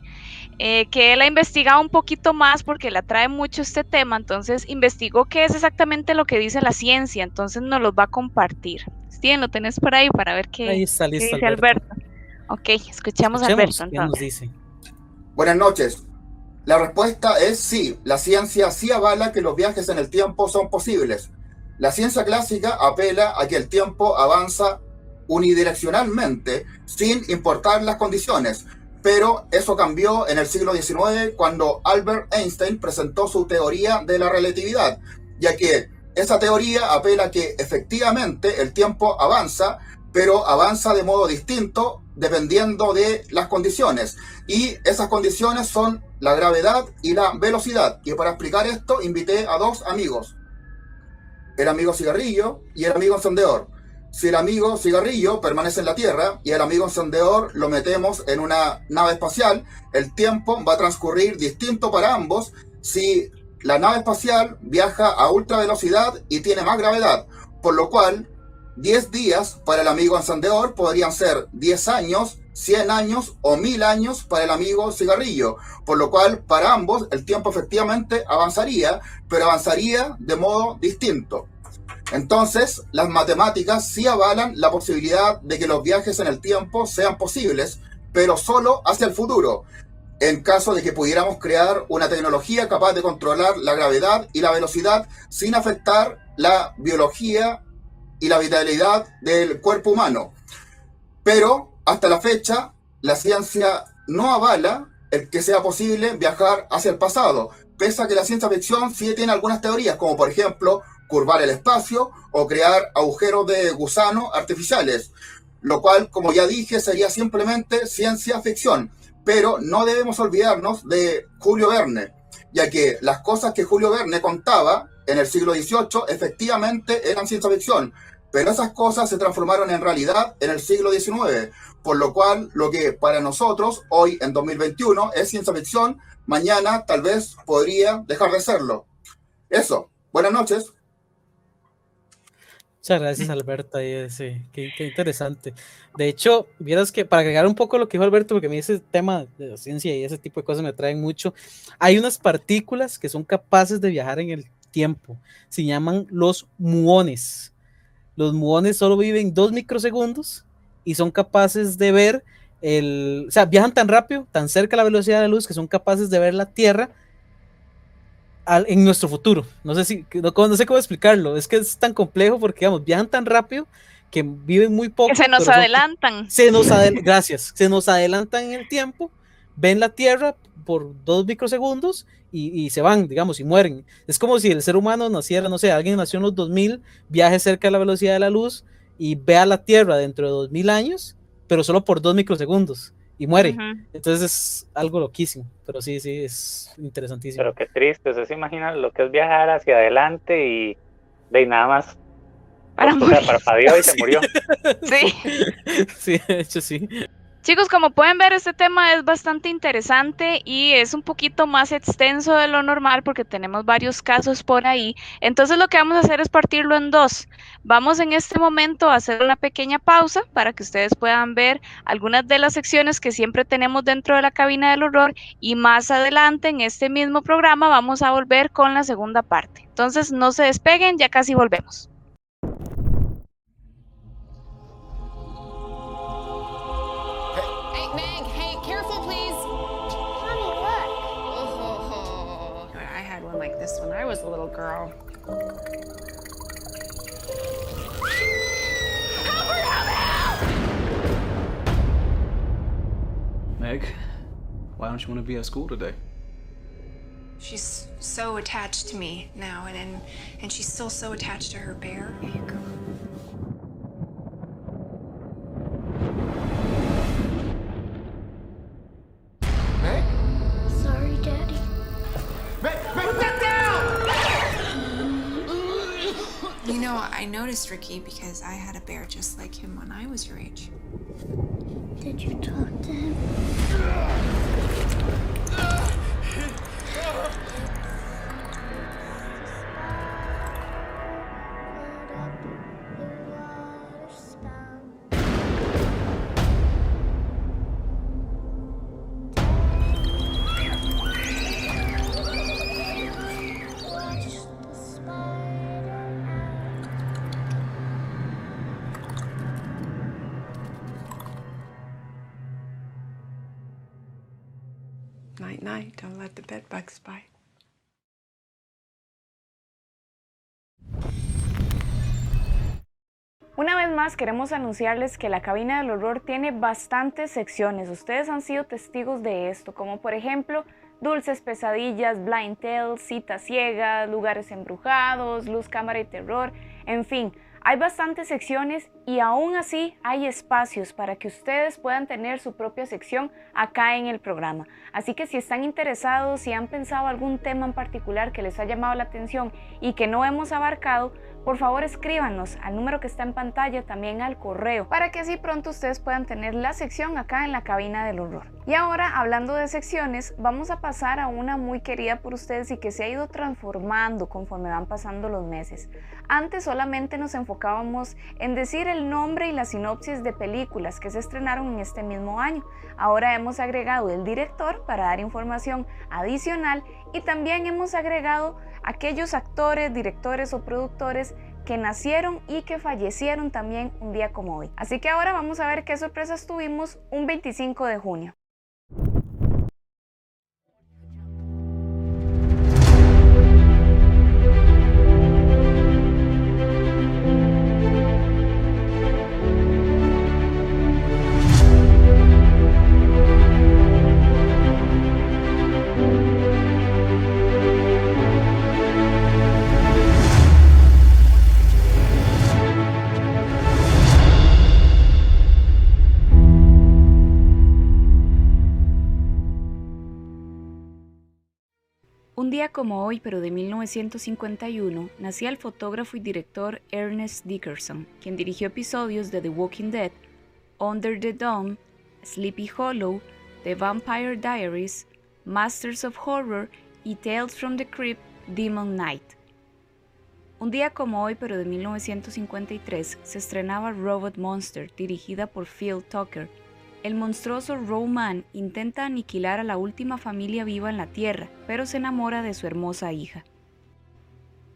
eh, que él ha investigado un poquito más porque le atrae mucho este tema, entonces investigó qué es exactamente lo que dice la ciencia, entonces nos lo va a compartir. Steven, lo tenés por ahí para ver qué, dice Alberto. Ok, escuchamos, a Alberto. ¿qué nos dice? Buenas noches. La respuesta es sí. La ciencia sí avala que los viajes en el tiempo son posibles. La ciencia clásica apela a que el tiempo avanza unidireccionalmente sin importar las condiciones. Pero eso cambió en el siglo XIX cuando Albert Einstein presentó su teoría de la relatividad, ya que esa teoría apela a que efectivamente el tiempo avanza, pero avanza de modo distinto dependiendo de las condiciones. Y esas condiciones son la gravedad y la velocidad. Y para explicar esto, invité a dos amigos. El amigo cigarrillo y el amigo encendedor. Si el amigo cigarrillo permanece en la Tierra y el amigo encendedor lo metemos en una nave espacial, el tiempo va a transcurrir distinto para ambos si la nave espacial viaja a ultra velocidad y tiene más gravedad, por lo cual 10 días para el amigo encendedor podrían ser 10 años, 100 años o 1000 años para el amigo cigarrillo, por lo cual para ambos el tiempo efectivamente avanzaría, pero avanzaría de modo distinto. Entonces, las matemáticas sí avalan la posibilidad de que los viajes en el tiempo sean posibles, pero solo hacia el futuro, en caso de que pudiéramos crear una tecnología capaz de controlar la gravedad y la velocidad sin afectar la biología y la vitalidad del cuerpo humano. Pero hasta la fecha, la ciencia no avala el que sea posible viajar hacia el pasado, pese a que la ciencia ficción sí tiene algunas teorías, como por ejemplo curvar el espacio o crear agujeros de gusano artificiales, lo cual, como ya dije, sería simplemente ciencia ficción. Pero no debemos olvidarnos de Julio Verne, ya que las cosas que Julio Verne contaba en el siglo XVIII efectivamente eran ciencia ficción, pero esas cosas se transformaron en realidad en el siglo XIX, por lo cual lo que para nosotros hoy en 2021 es ciencia ficción, mañana tal vez podría dejar de serlo. Eso, buenas noches. Muchas gracias, Alberto. Qué, interesante. De hecho, vieras que para agregar un poco lo que dijo Alberto, porque a mí ese tema de la ciencia y ese tipo de cosas me traen mucho, hay unas partículas que son capaces de viajar en el tiempo. Se llaman los muones. Los muones solo viven dos microsegundos y son capaces de ver el, o sea, viajan tan rápido, tan cerca a la velocidad de la luz que son capaces de ver la Tierra en nuestro futuro. No sé si, no, sé cómo explicarlo, es que es tan complejo porque, digamos, viajan tan rápido que viven muy poco. Que se nos adelantan. se nos gracias, se nos adelantan en el tiempo, ven la Tierra por dos microsegundos y, y, se van, digamos, y mueren. Es como si el ser humano naciera, no sé, alguien nació en los 2000, viaje cerca de la velocidad de la luz y vea la Tierra dentro de 2000 años, pero solo por dos microsegundos y muere. Entonces es algo loquísimo, pero sí, sí, es interesantísimo. Pero qué triste, ¿se imagina lo que es viajar hacia adelante y de nada más para morir. y se murió. Sí. Sí, de hecho sí. Chicos, como pueden ver, este tema es bastante interesante y es un poquito más extenso de lo normal porque tenemos varios casos por ahí. Entonces lo que vamos a hacer es partirlo en dos. Vamos en este momento a hacer una pequeña pausa para que ustedes puedan ver algunas de las secciones que siempre tenemos dentro de la cabina del horror y más adelante en este mismo programa vamos a volver con la segunda parte. Entonces no se despeguen, ya casi volvemos. Was a little girl. Meg, why don't you want to be at school today? She's so attached to me now, and and, and she's still so attached to her bear. I noticed Ricky because I had a bear just like him when I was your age. Did you talk to him? Una vez más queremos anunciarles que la cabina del horror tiene bastantes secciones. Ustedes han sido testigos de esto, como por ejemplo Dulces Pesadillas, Blind Tales, Citas Ciegas, Lugares Embrujados, Luz, Cámara y Terror, en fin. Hay bastantes secciones y aún así hay espacios para que ustedes puedan tener su propia sección acá en el programa. Así que si están interesados, si han pensado algún tema en particular que les ha llamado la atención y que no hemos abarcado, por favor escríbanos al número que está en pantalla, también al correo, para que así pronto ustedes puedan tener la sección acá en la cabina del horror. Y ahora, hablando de secciones, vamos a pasar a una muy querida por ustedes y que se ha ido transformando conforme van pasando los meses. Antes solamente nos enfocábamos en decir el nombre y la sinopsis de películas que se estrenaron en este mismo año. Ahora hemos agregado el director para dar información adicional y también hemos agregado aquellos actores, directores o productores que nacieron y que fallecieron también un día como hoy. Así que ahora vamos a ver qué sorpresas tuvimos un 25 de junio. Un día como hoy, pero de 1951, nacía el fotógrafo y director Ernest Dickerson, quien dirigió episodios de The Walking Dead, Under the Dome, Sleepy Hollow, The Vampire Diaries, Masters of Horror y Tales from the Crypt Demon Knight. Un día como hoy, pero de 1953, se estrenaba Robot Monster, dirigida por Phil Tucker, el monstruoso Roman intenta aniquilar a la última familia viva en la Tierra, pero se enamora de su hermosa hija.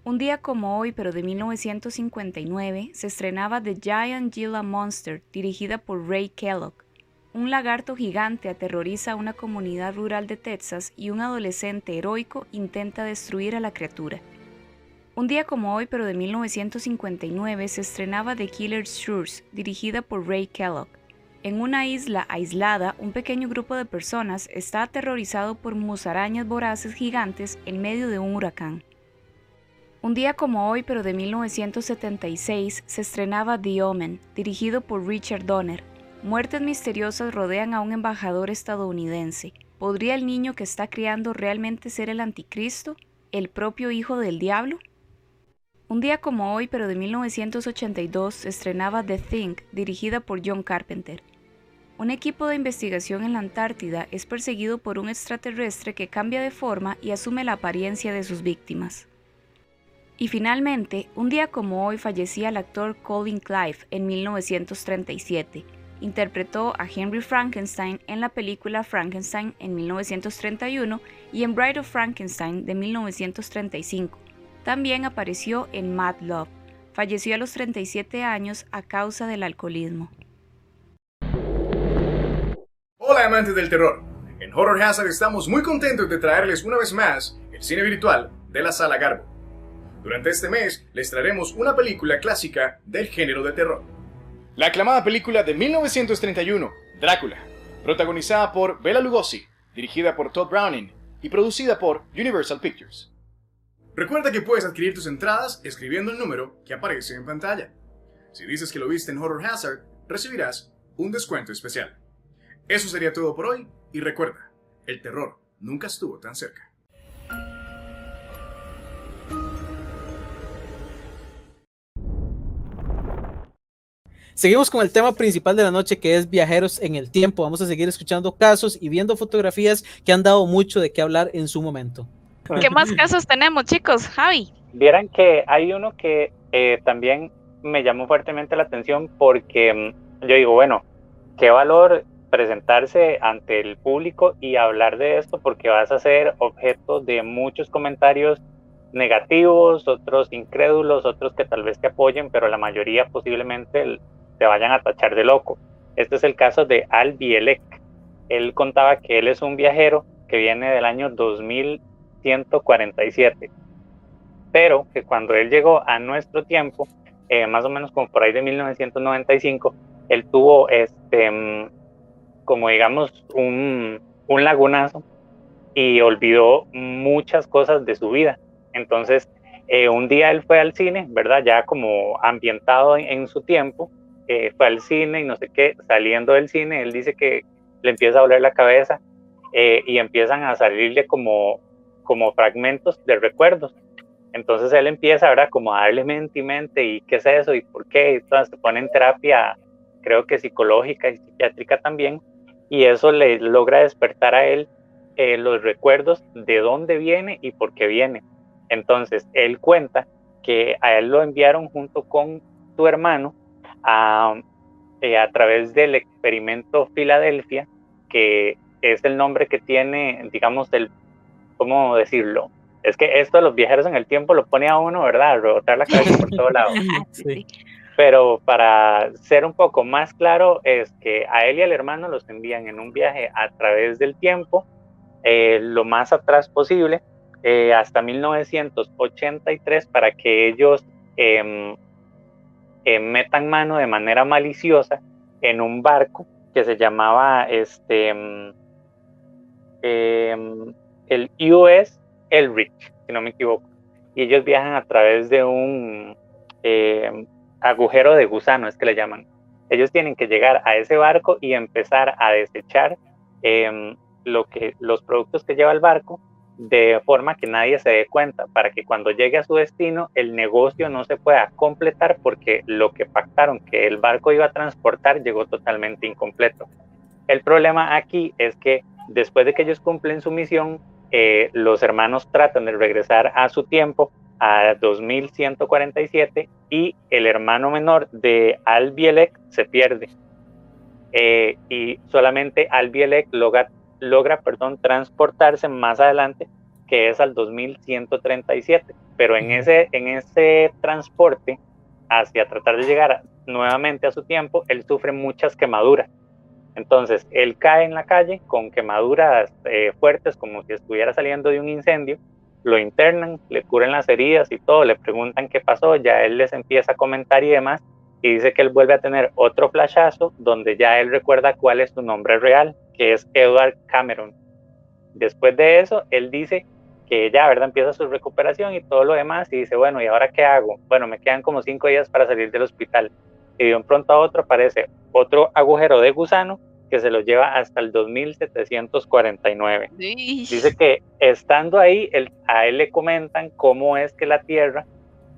Un día como hoy, pero de 1959, se estrenaba The Giant Gila Monster, dirigida por Ray Kellogg. Un lagarto gigante aterroriza a una comunidad rural de Texas y un adolescente heroico intenta destruir a la criatura. Un día como hoy, pero de 1959, se estrenaba The Killer's Shores, dirigida por Ray Kellogg. En una isla aislada, un pequeño grupo de personas está aterrorizado por musarañas voraces gigantes en medio de un huracán. Un día como hoy, pero de 1976, se estrenaba The Omen, dirigido por Richard Donner. Muertes misteriosas rodean a un embajador estadounidense. ¿Podría el niño que está criando realmente ser el anticristo? ¿El propio hijo del diablo? Un día como hoy, pero de 1982, se estrenaba The Thing, dirigida por John Carpenter. Un equipo de investigación en la Antártida es perseguido por un extraterrestre que cambia de forma y asume la apariencia de sus víctimas. Y finalmente, un día como hoy fallecía el actor Colin Clive en 1937. Interpretó a Henry Frankenstein en la película Frankenstein en 1931 y en Bride of Frankenstein de 1935. También apareció en Mad Love. Falleció a los 37 años a causa del alcoholismo. Hola amantes del terror. En Horror Hazard estamos muy contentos de traerles una vez más el cine virtual de la Sala Garbo. Durante este mes les traeremos una película clásica del género de terror. La aclamada película de 1931, Drácula, protagonizada por Bela Lugosi, dirigida por Todd Browning y producida por Universal Pictures. Recuerda que puedes adquirir tus entradas escribiendo el número que aparece en pantalla. Si dices que lo viste en Horror Hazard, recibirás un descuento especial. Eso sería todo por hoy y recuerda, el terror nunca estuvo tan cerca. Seguimos con el tema principal de la noche que es viajeros en el tiempo. Vamos a seguir escuchando casos y viendo fotografías que han dado mucho de qué hablar en su momento. ¿Qué más casos tenemos, chicos? Javi. Vieran que hay uno que eh, también me llamó fuertemente la atención porque mm, yo digo, bueno, qué valor presentarse ante el público y hablar de esto porque vas a ser objeto de muchos comentarios negativos, otros incrédulos, otros que tal vez te apoyen, pero la mayoría posiblemente te vayan a tachar de loco. Este es el caso de Al Bielek. Él contaba que él es un viajero que viene del año 2147, pero que cuando él llegó a nuestro tiempo, eh, más o menos como por ahí de 1995, él tuvo este mm, como digamos un, un lagunazo y olvidó muchas cosas de su vida. Entonces, eh, un día él fue al cine, ¿verdad? Ya como ambientado en, su tiempo, eh, fue al cine y no sé qué, saliendo del cine, él dice que le empieza a doler la cabeza eh, y empiezan a salirle como, como fragmentos de recuerdos. Entonces él empieza, ¿verdad? Como a darle mente y mente y qué es eso y por qué. Entonces se pone en terapia, creo que psicológica y psiquiátrica también y eso le logra despertar a él eh, los recuerdos de dónde viene y por qué viene. Entonces, él cuenta que a él lo enviaron junto con su hermano a, eh, a través del experimento Filadelfia, que es el nombre que tiene, digamos, el, ¿cómo decirlo? Es que esto de los viajeros en el tiempo lo pone a uno, ¿verdad? A rebotar la cabeza por todos lados. Sí pero para ser un poco más claro es que a él y al hermano los envían en un viaje a través del tiempo, eh, lo más atrás posible, eh, hasta 1983, para que ellos em, eh, metan mano de manera maliciosa en un barco que se llamaba este, em, em, el US Elrich, si no me equivoco. Y ellos viajan a través de un agujero de gusano, es que le llaman. Ellos tienen que llegar a ese barco y empezar a desechar em, lo que, los productos que lleva el barco de forma que nadie se dé cuenta, para que cuando llegue a su destino el negocio no se pueda completar porque lo que pactaron que el barco iba a transportar llegó totalmente incompleto. El problema aquí es que después de que ellos cumplen su misión, eh, los hermanos tratan de regresar a su tiempo a 2147 y el hermano menor de Albielek se pierde. Eh, y solamente Albielek logra, logra perdón, transportarse más adelante, que es al 2137. Pero en ese, en ese transporte hacia tratar de llegar nuevamente a su tiempo, él sufre muchas quemaduras. Entonces, él cae en la calle con quemaduras eh, fuertes, como si estuviera saliendo de un incendio, lo internan, le curan las heridas y todo, le preguntan qué pasó, ya él les empieza a comentar y demás, y dice que él vuelve a tener otro flashazo donde ya él recuerda cuál es su nombre real, que es Edward Cameron. Después de eso, él dice que ya, ¿verdad? Empieza su recuperación y todo lo demás y dice, bueno, ¿y ahora qué hago? Bueno, me quedan como cinco días para salir del hospital. Y de un pronto a otro aparece otro agujero de gusano que se lo lleva hasta el 2749. Dice que estando ahí, a él le comentan cómo es que la Tierra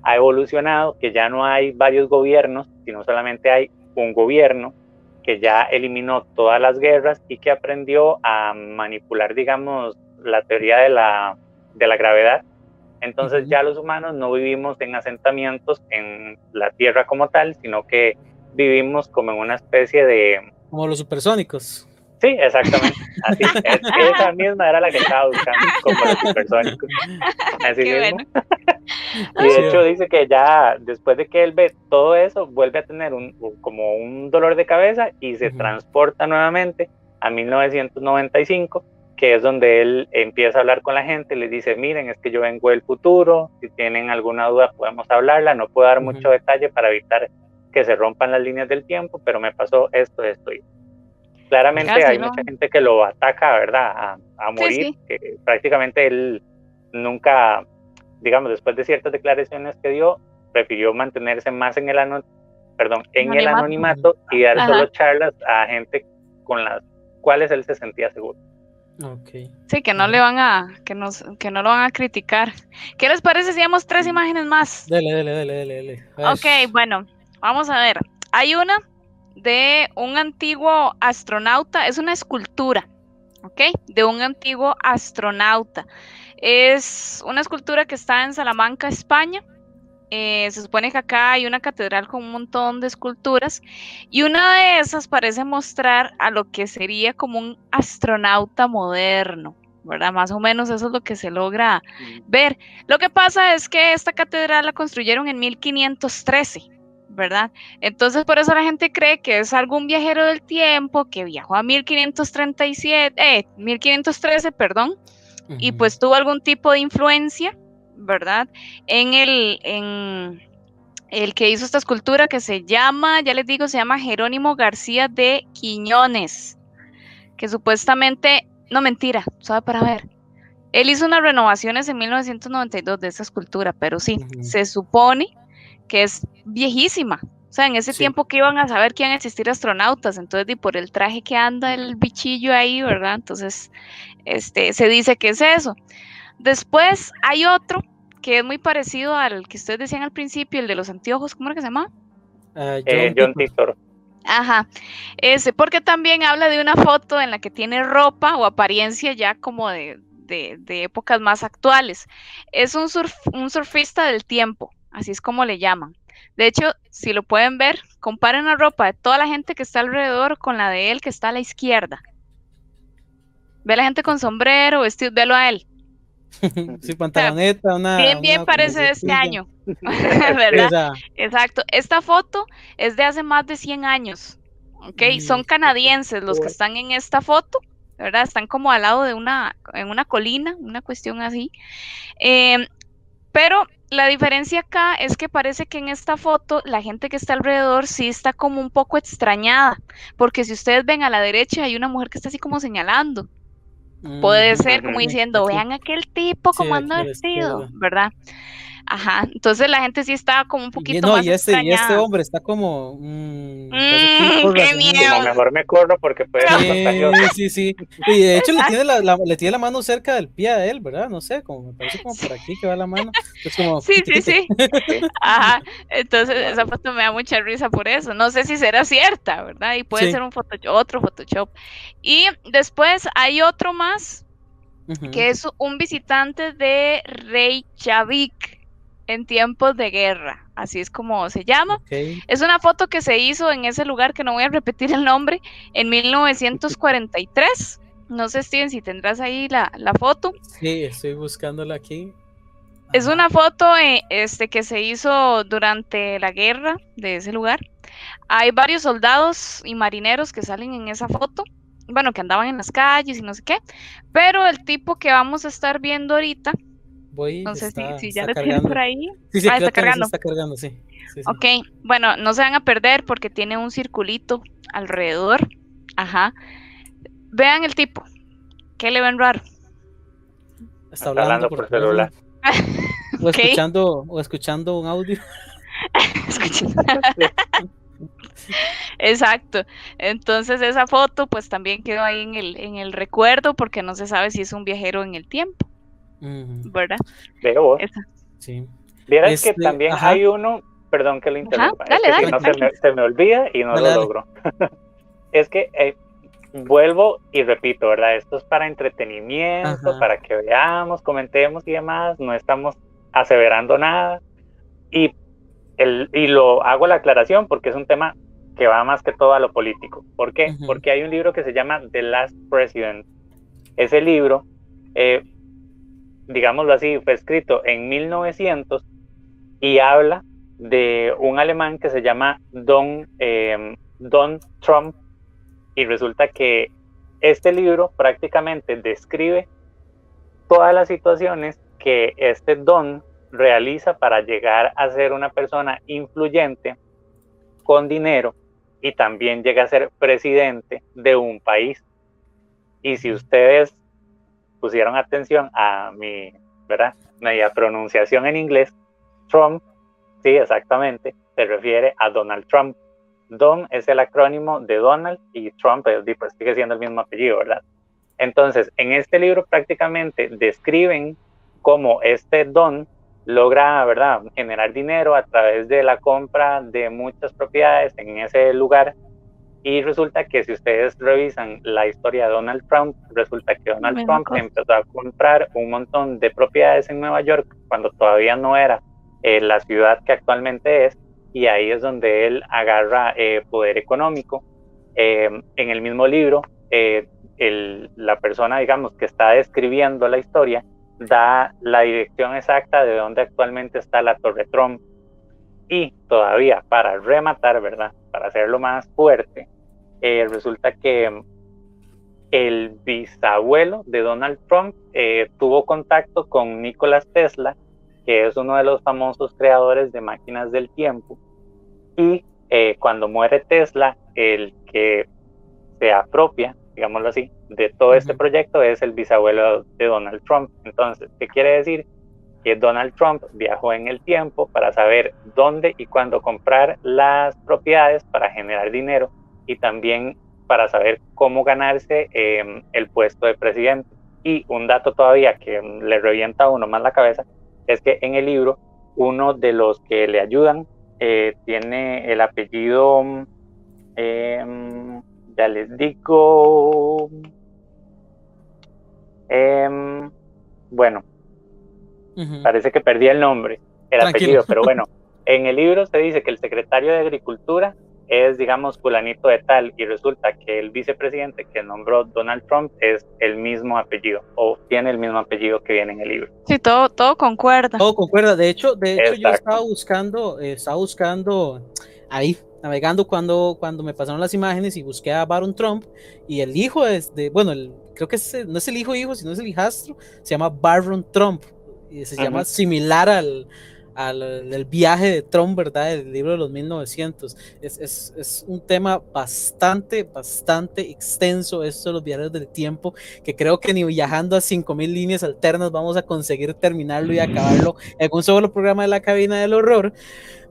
ha evolucionado, que ya no hay varios gobiernos, sino solamente hay un gobierno que ya eliminó todas las guerras y que aprendió a manipular, digamos, la teoría de la, de la gravedad. Entonces ya los humanos no vivimos en asentamientos en la Tierra como tal, sino que vivimos como en una especie de... Como los supersónicos. Sí, exactamente. Así, esa misma era la que estaba buscando, como los supersónicos. Así mismo. y de hecho dice que ya después de que él ve todo eso, vuelve a tener un, como un dolor de cabeza y se transporta nuevamente a 1995, que es donde él empieza a hablar con la gente, les dice, miren, es que yo vengo del futuro, si tienen alguna duda podemos hablarla, no puedo dar mucho detalle para evitar que se rompan las líneas del tiempo, pero me pasó esto, esto y Claramente hay mucha gente que lo ataca, ¿verdad? A, morir, que prácticamente él nunca, digamos, después de ciertas declaraciones que dio, prefirió mantenerse más en el, perdón, en el anonimato y dar solo charlas a gente con las cuales él se sentía seguro. Okay. Sí, que no le van a, que nos, que no lo van a criticar. ¿Qué les parece si damos tres imágenes más? Dele, dele, dele, dele, dele. Ok, bueno, vamos a ver. Hay una de un antiguo astronauta, es una escultura, ¿ok? De un antiguo astronauta. Es una escultura que está en Salamanca, España. Eh, se supone que acá hay una catedral con un montón de esculturas y una de esas parece mostrar a lo que sería como un astronauta moderno, ¿verdad? Más o menos eso es lo que se logra ver. Lo que pasa es que esta catedral la construyeron en 1513 ¿verdad? Entonces por eso la gente cree que es algún viajero del tiempo que viajó a 1537, eh, 1513, perdón, y pues tuvo algún tipo de influencia, ¿verdad? En el, en el que hizo esta escultura que se llama, ya les digo, se llama Jerónimo García de Quiñones, que supuestamente, no mentira, sabe para ver. Él hizo unas renovaciones en 1992 de esa escultura, pero sí, se supone que es viejísima. O sea, en ese tiempo que iban a saber que iban a existir astronautas, entonces y por el traje que anda el bichillo ahí, ¿verdad? Entonces, este, se dice que es eso. Después hay otro que es muy parecido al que ustedes decían al principio, el de los anteojos, ¿cómo era que se llama? Uh, John, Titor. Ajá, ese, porque también habla de una foto en la que tiene ropa o apariencia ya como de, de, de épocas más actuales. Es un, surf, un surfista del tiempo, así es como le llaman. De hecho, si lo pueden ver, comparen la ropa de toda la gente que está alrededor con la de él que está a la izquierda. Ve a la gente con sombrero, vestido, velo a él. sí, pantaloneta, una. Bien, bien parece de este año. ¿Verdad? Exacto. Esta foto es de hace más de 100 años. ¿Ok? Mm, Son canadienses los que están en esta foto. ¿verdad? Están como al lado de una, en una colina, una cuestión así. Eh, pero la diferencia acá es que parece que en esta foto la gente que está alrededor sí está como un poco extrañada, porque si ustedes ven a la derecha hay una mujer que está así como señalando. Puede ser como diciendo, vean aquel tipo como anda vestido, ¿verdad? Ajá, entonces la gente sí está como un poquito no, más y este, y este hombre está como... Mmm, ¡Qué miedo! A lo mejor me corro porque puede ser Sí, sí, sí. Y de hecho le tiene la, la, le tiene la mano cerca del pie a él, ¿verdad? No sé, como me parece como por aquí que va la mano. Es como... Sí, sí, sí. Ajá, entonces esa foto me da mucha risa por eso. No sé si será cierta, ¿verdad? Y puede ser un Photoshop, otro Photoshop. Y después hay otro más, que es un visitante de Reykjavik en tiempos de guerra, así es como se llama. Es una foto que se hizo en ese lugar que no voy a repetir el nombre, en 1943. No sé, Steven, si tendrás ahí la, foto. Sí, estoy buscándola aquí. Es una foto eh, este, que se hizo durante la guerra de ese lugar. Hay varios soldados y marineros que salen en esa foto. Bueno, que andaban en las calles y no sé qué. Pero el tipo que vamos a estar viendo ahorita Voy, No sé si, está- si ya está lo tienen cargando. por ahí. Sí, sí, ah, está cargando. está cargando, sí. Sí, sí. Ok, bueno, no se van a perder porque tiene un circulito alrededor. Ajá. Vean el tipo. ¿Qué le ven raro? Está Está hablando, hablando por, por celular. O escuchando, o escuchando un audio. Exacto. Entonces esa foto pues también quedó ahí en el, en el recuerdo porque no se sabe si es un viajero en el tiempo, ¿verdad? Veo vos. Sí. Vieras Este, que también ajá. hay uno, perdón que lo interrumpa, es dale, que dale, si no se me, se me olvida y no Dale, lo logro. es que eh, vuelvo y repito, ¿verdad? Esto es para entretenimiento, Ajá. para que veamos, comentemos y demás, no estamos aseverando nada. Y, el, y lo hago la aclaración porque es un tema que va más que todo a lo político. ¿Por qué? Ujú. Porque hay un libro que se llama The Last President. Ese libro, eh, digámoslo así, fue escrito en 1900 y habla de un alemán que se llama Don, eh, Don Trump y resulta que este libro prácticamente describe todas las situaciones que este Don realiza para llegar a ser una persona influyente con dinero y también llega a ser presidente de un país. Y si ustedes pusieron atención a mi, ¿verdad? Media pronunciación en inglés, Trump, sí, exactamente, se refiere a Donald Trump. Don es el acrónimo de Donald y Trump pues, sigue siendo el mismo apellido, ¿verdad? Entonces, en este libro prácticamente describen cómo este Don logra, ¿verdad?, generar dinero a través de la compra de muchas propiedades en ese lugar. Y resulta que si ustedes revisan la historia de Donald Trump, resulta que Donald Trump empezó a comprar un montón de propiedades en Nueva York cuando todavía no era eh, la ciudad que actualmente es, y ahí es donde él agarra eh, poder económico. Eh, en el mismo libro, eh, el- la persona, digamos, que está describiendo la historia, da la dirección exacta de donde actualmente está la Torre Trump. Y todavía, para rematar, ¿verdad? Para hacerlo más fuerte, eh, resulta que el bisabuelo de Donald Trump eh, tuvo contacto con Nikola Tesla, que es uno de los famosos creadores de máquinas del tiempo. Y eh, cuando muere Tesla, el que se apropia, digámoslo así, de todo este proyecto es el bisabuelo de Donald Trump. Entonces, ¿qué quiere decir? Que Donald Trump viajó en el tiempo para saber dónde y cuándo comprar las propiedades para generar dinero y también para saber cómo ganarse eh, el puesto de presidente. Y un dato todavía que mm, le revienta a uno más la cabeza es que en el libro uno de los que le ayudan eh, tiene el apellido, em, ya les digo, em, bueno, parece que perdí el nombre, el Tranquilo. apellido, pero bueno, en el libro se dice que el secretario de Agricultura es, digamos, fulanito de tal, y resulta que el vicepresidente que nombró Donald Trump es el mismo apellido, o tiene el mismo apellido que viene en el libro. Sí, todo, todo concuerda. Todo concuerda. De hecho, de hecho yo estaba buscando, eh, estaba buscando ahí, navegando cuando, cuando me pasaron las imágenes y busqué a Baron Trump y el hijo es de, bueno, el, creo que es- no es el hijo hijo, sino es el hijastro, se llama Baron Trump y se llama similar al, al, viaje de Trump, ¿verdad? El libro de los 1900. Es, es, es un tema bastante, bastante extenso esto de los viajes del tiempo, que creo que ni viajando a 5000 líneas alternas vamos a conseguir terminarlo y acabarlo en un solo programa de la cabina del horror.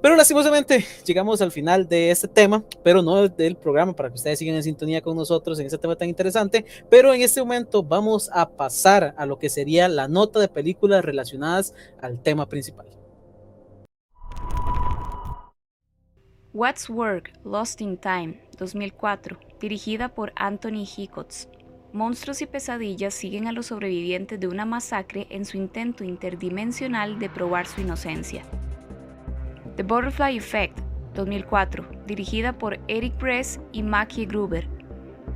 Pero lastimosamente llegamos al final de este tema, pero no del programa para que ustedes sigan en sintonía con nosotros en este tema tan interesante. Pero en este momento vamos a pasar a lo que sería la nota de películas relacionadas al tema principal. What's Work, Lost in Time, 2004, dirigida por Anthony Hickox. Monstruos y pesadillas siguen a los sobrevivientes de una masacre en su intento interdimensional de probar su inocencia. The Butterfly Effect, 2004, dirigida por Eric Bress y Mackie Gruber.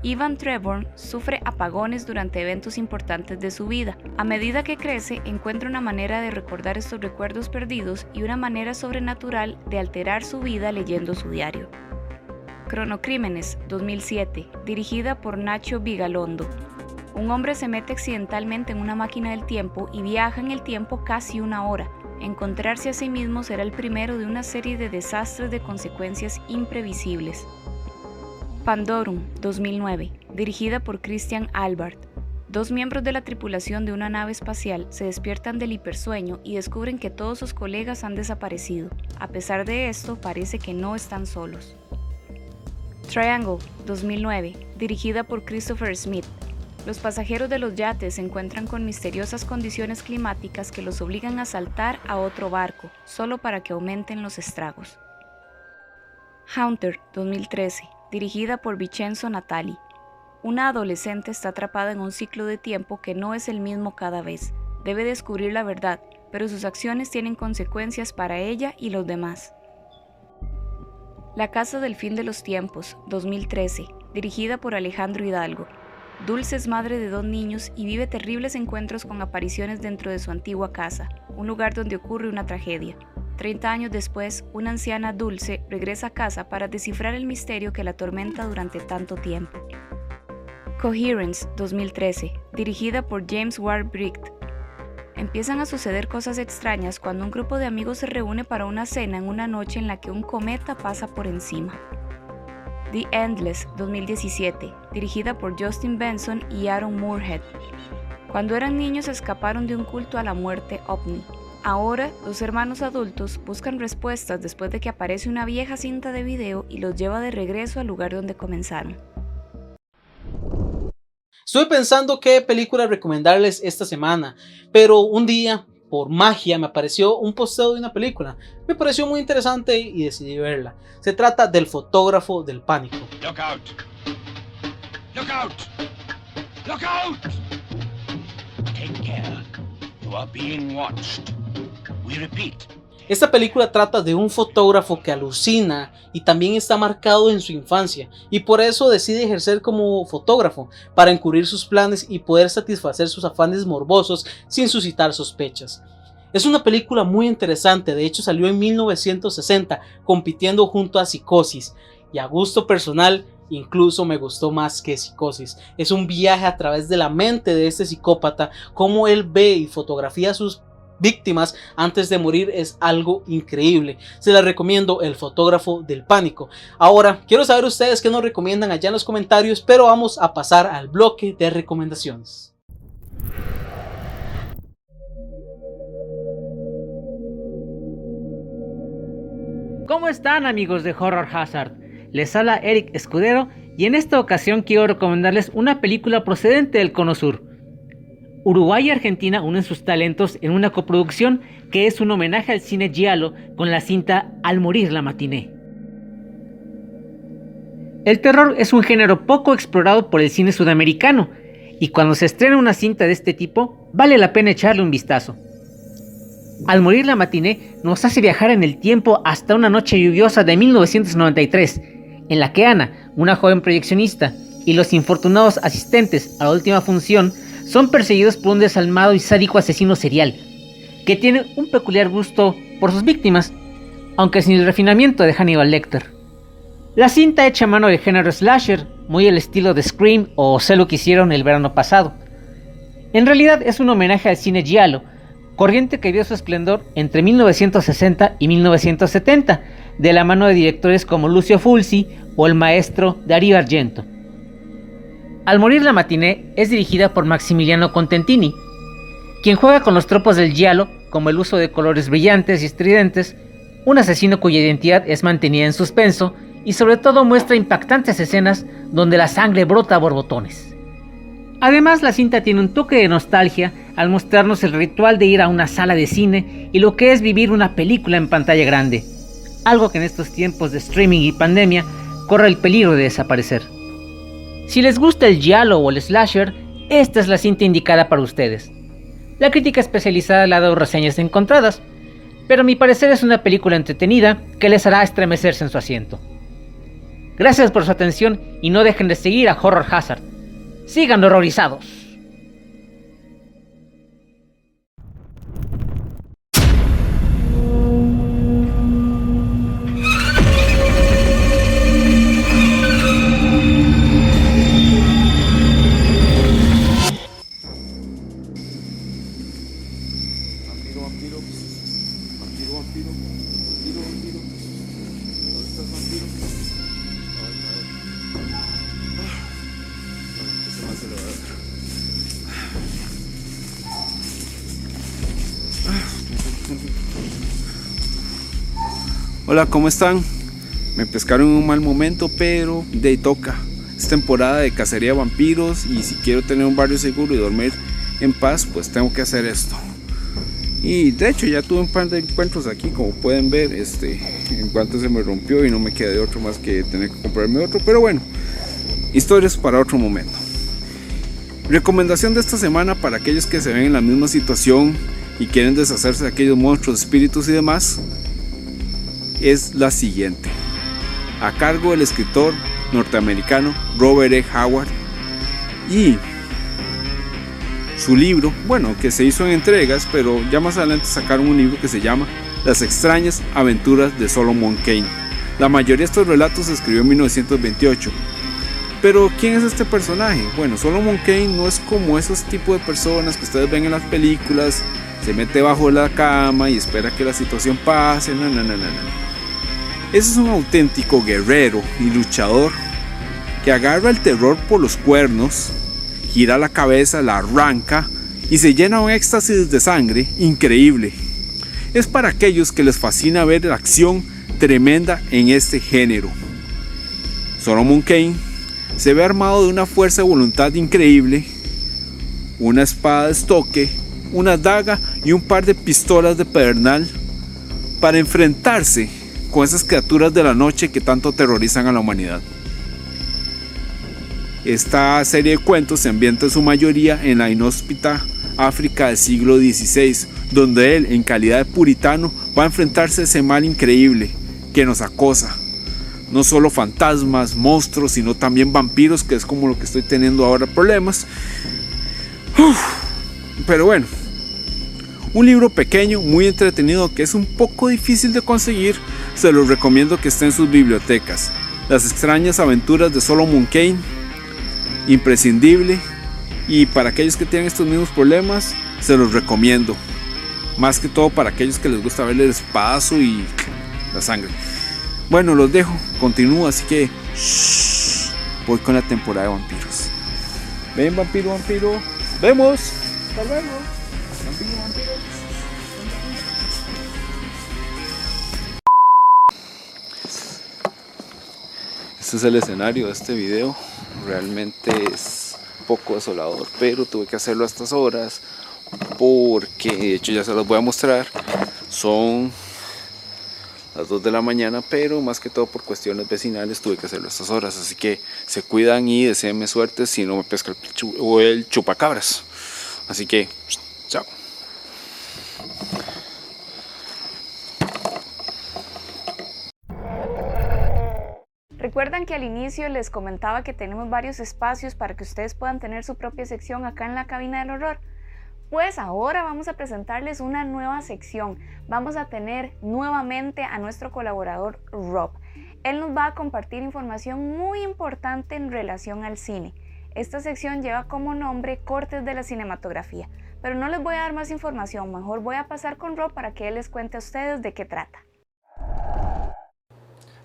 Ivan Trevorn sufre apagones durante eventos importantes de su vida. A medida que crece, encuentra una manera de recordar estos recuerdos perdidos y una manera sobrenatural de alterar su vida leyendo su diario. Cronocrímenes 2007, dirigida por Nacho Vigalondo. un hombre se mete accidentalmente en una máquina del tiempo y viaja en el tiempo casi una hora. Encontrarse a sí mismo será el primero de una serie de desastres de consecuencias imprevisibles. Pandorum, 2009, dirigida por Christian Albert. Dos miembros de la tripulación de una nave espacial se despiertan del hipersueño y descubren que todos sus colegas han desaparecido. A pesar de esto, parece que no están solos. Triangle, 2009, dirigida por Christopher Smith. Los pasajeros de los yates se encuentran con misteriosas condiciones climáticas que los obligan a saltar a otro barco, solo para que aumenten los estragos. Haunter, 2013, dirigida por Vincenzo Natali. Una adolescente está atrapada en un ciclo de tiempo que no es el mismo cada vez. Debe descubrir la verdad, pero sus acciones tienen consecuencias para ella y los demás. La Casa del Fin de los Tiempos, 2013, dirigida por Alejandro Hidalgo. Dulce es madre de dos niños y vive terribles encuentros con apariciones dentro de su antigua casa, un lugar donde ocurre una tragedia. Treinta años después, una anciana Dulce regresa a casa para descifrar el misterio que la atormenta durante tanto tiempo. Coherence 2013, dirigida por James Ward Bricht. Empiezan a suceder cosas extrañas cuando un grupo de amigos se reúne para una cena en una noche en la que un cometa pasa por encima. The Endless 2017, dirigida por Justin Benson y Aaron Moorhead. Cuando eran niños escaparon de un culto a la muerte ovni. Ahora, los hermanos adultos buscan respuestas después de que aparece una vieja cinta de video y los lleva de regreso al lugar donde comenzaron. Estuve pensando qué película recomendarles esta semana, pero un día, por magia, me apareció un posteo de una película. Me pareció muy interesante y decidí verla. Se trata del fotógrafo del pánico. Look out. Look out. Look out. Take care. You are being watched. We repeat. Esta película trata de un fotógrafo que alucina y también está marcado en su infancia y por eso decide ejercer como fotógrafo para encubrir sus planes y poder satisfacer sus afanes morbosos sin suscitar sospechas. Es una película muy interesante, de hecho salió en 1960 compitiendo junto a Psicosis y a gusto personal incluso me gustó más que Psicosis. Es un viaje a través de la mente de este psicópata, cómo él ve y fotografía sus víctimas antes de morir es algo increíble. Se la recomiendo El fotógrafo del pánico. Ahora, quiero saber ustedes qué nos recomiendan allá en los comentarios, pero vamos a pasar al bloque de recomendaciones. ¿Cómo están amigos de Horror Hazard? Les habla Eric Escudero y en esta ocasión quiero recomendarles una película procedente del Cono Sur. Uruguay y Argentina unen sus talentos en una coproducción que es un homenaje al cine giallo con la cinta Al morir la matiné. El terror es un género poco explorado por el cine sudamericano y cuando se estrena una cinta de este tipo vale la pena echarle un vistazo. Al morir la matiné nos hace viajar en el tiempo hasta una noche lluviosa de 1993, en la que Ana, una joven proyeccionista, y los infortunados asistentes a la última función son perseguidos por un desalmado y sádico asesino serial, que tiene un peculiar gusto por sus víctimas, aunque sin el refinamiento de Hannibal Lecter. La cinta hecha a mano de género slasher, muy el estilo de Scream o Sé lo que hicieron el verano pasado. En realidad es un homenaje al cine giallo, corriente que vio su esplendor entre 1960 y 1970, de la mano de directores como Lucio Fulci o el maestro Dario Argento. Al morir la matiné es dirigida por Maximiliano Contentini, quien juega con los tropos del giallo como el uso de colores brillantes y estridentes, un asesino cuya identidad es mantenida en suspenso y sobre todo muestra impactantes escenas donde la sangre brota a borbotones. Además, la cinta tiene un toque de nostalgia al mostrarnos el ritual de ir a una sala de cine y lo que es vivir una película en pantalla grande, algo que en estos tiempos de streaming y pandemia corre el peligro de desaparecer. Si les gusta el giallo o el slasher, esta es la cinta indicada para ustedes. La crítica especializada le ha dado reseñas encontradas, pero a mi parecer es una película entretenida que les hará estremecerse en su asiento. Gracias por su atención y no dejen de seguir a Horror Hazard. Sigan horrorizados. Hola, ¿cómo están? Me pescaron en un mal momento, pero de toca. Es temporada de cacería de vampiros y si quiero tener un barrio seguro y dormir en paz, pues tengo que hacer esto. Y de hecho ya tuve un par de encuentros aquí, como pueden ver, este, en cuanto se me rompió y no me queda de otro más que tener que comprarme otro. Pero bueno, historias para otro momento. Recomendación de esta semana para aquellos que se ven en la misma situación y quieren deshacerse de aquellos monstruos, espíritus y demás, es la siguiente. A cargo del escritor norteamericano Robert E. Howard y su libro, bueno, que se hizo en entregas, pero ya más adelante sacaron un libro que se llama Las extrañas aventuras de Solomon Kane. La mayoría de estos relatos se escribió en 1928. Pero ¿quién es este personaje? Bueno, Solomon Kane no es como esos tipos de personas que ustedes ven en las películas, se mete bajo la cama y espera que la situación pase, no, no, no, no, no. Ese es un auténtico guerrero y luchador que agarra el terror por los cuernos gira la cabeza, la arranca y se llena un éxtasis de sangre increíble. Es para aquellos que les fascina ver la acción tremenda en este género. Solomon Kane se ve armado de una fuerza de voluntad increíble, una espada de estoque, una daga y un par de pistolas de pedernal para enfrentarse con esas criaturas de la noche que tanto aterrorizan a la humanidad. Esta serie de cuentos se ambienta en su mayoría en la inhóspita África del siglo XVI, donde él, en calidad de puritano, va a enfrentarse a ese mal increíble que nos acosa. No solo fantasmas, monstruos, sino también vampiros, que es como lo que estoy teniendo ahora problemas. Pero bueno, un libro pequeño, muy entretenido, que es un poco difícil de conseguir, se los recomiendo que esté en sus bibliotecas. Las extrañas aventuras de Solomon Kane imprescindible y para aquellos que tienen estos mismos problemas se los recomiendo. Más que todo para aquellos que les gusta ver el espacio y la sangre. Bueno, los dejo, continúo, así que voy con la temporada de vampiros. Ven, vampiro, vampiro. Vemos. Hasta luego. Este es el escenario de este video realmente es poco desolador, pero tuve que hacerlo a estas horas porque de hecho ya se los voy a mostrar. Son las 2 de la mañana, pero más que todo por cuestiones vecinales tuve que hacerlo a estas horas. Así que se cuidan y deseenme suerte si no me pesca el, el chupacabras. Así que, chao. ¿Recuerdan que al inicio les comentaba que tenemos varios espacios para que ustedes puedan tener su propia sección acá en la cabina del horror? Pues ahora vamos a presentarles una nueva sección. Vamos a tener nuevamente a nuestro colaborador Rob. Él nos va a compartir información muy importante en relación al cine. Esta sección lleva como nombre Cortes de la Cinematografía, pero no les voy a dar más información, mejor voy a pasar con Rob para que él les cuente a ustedes de qué trata.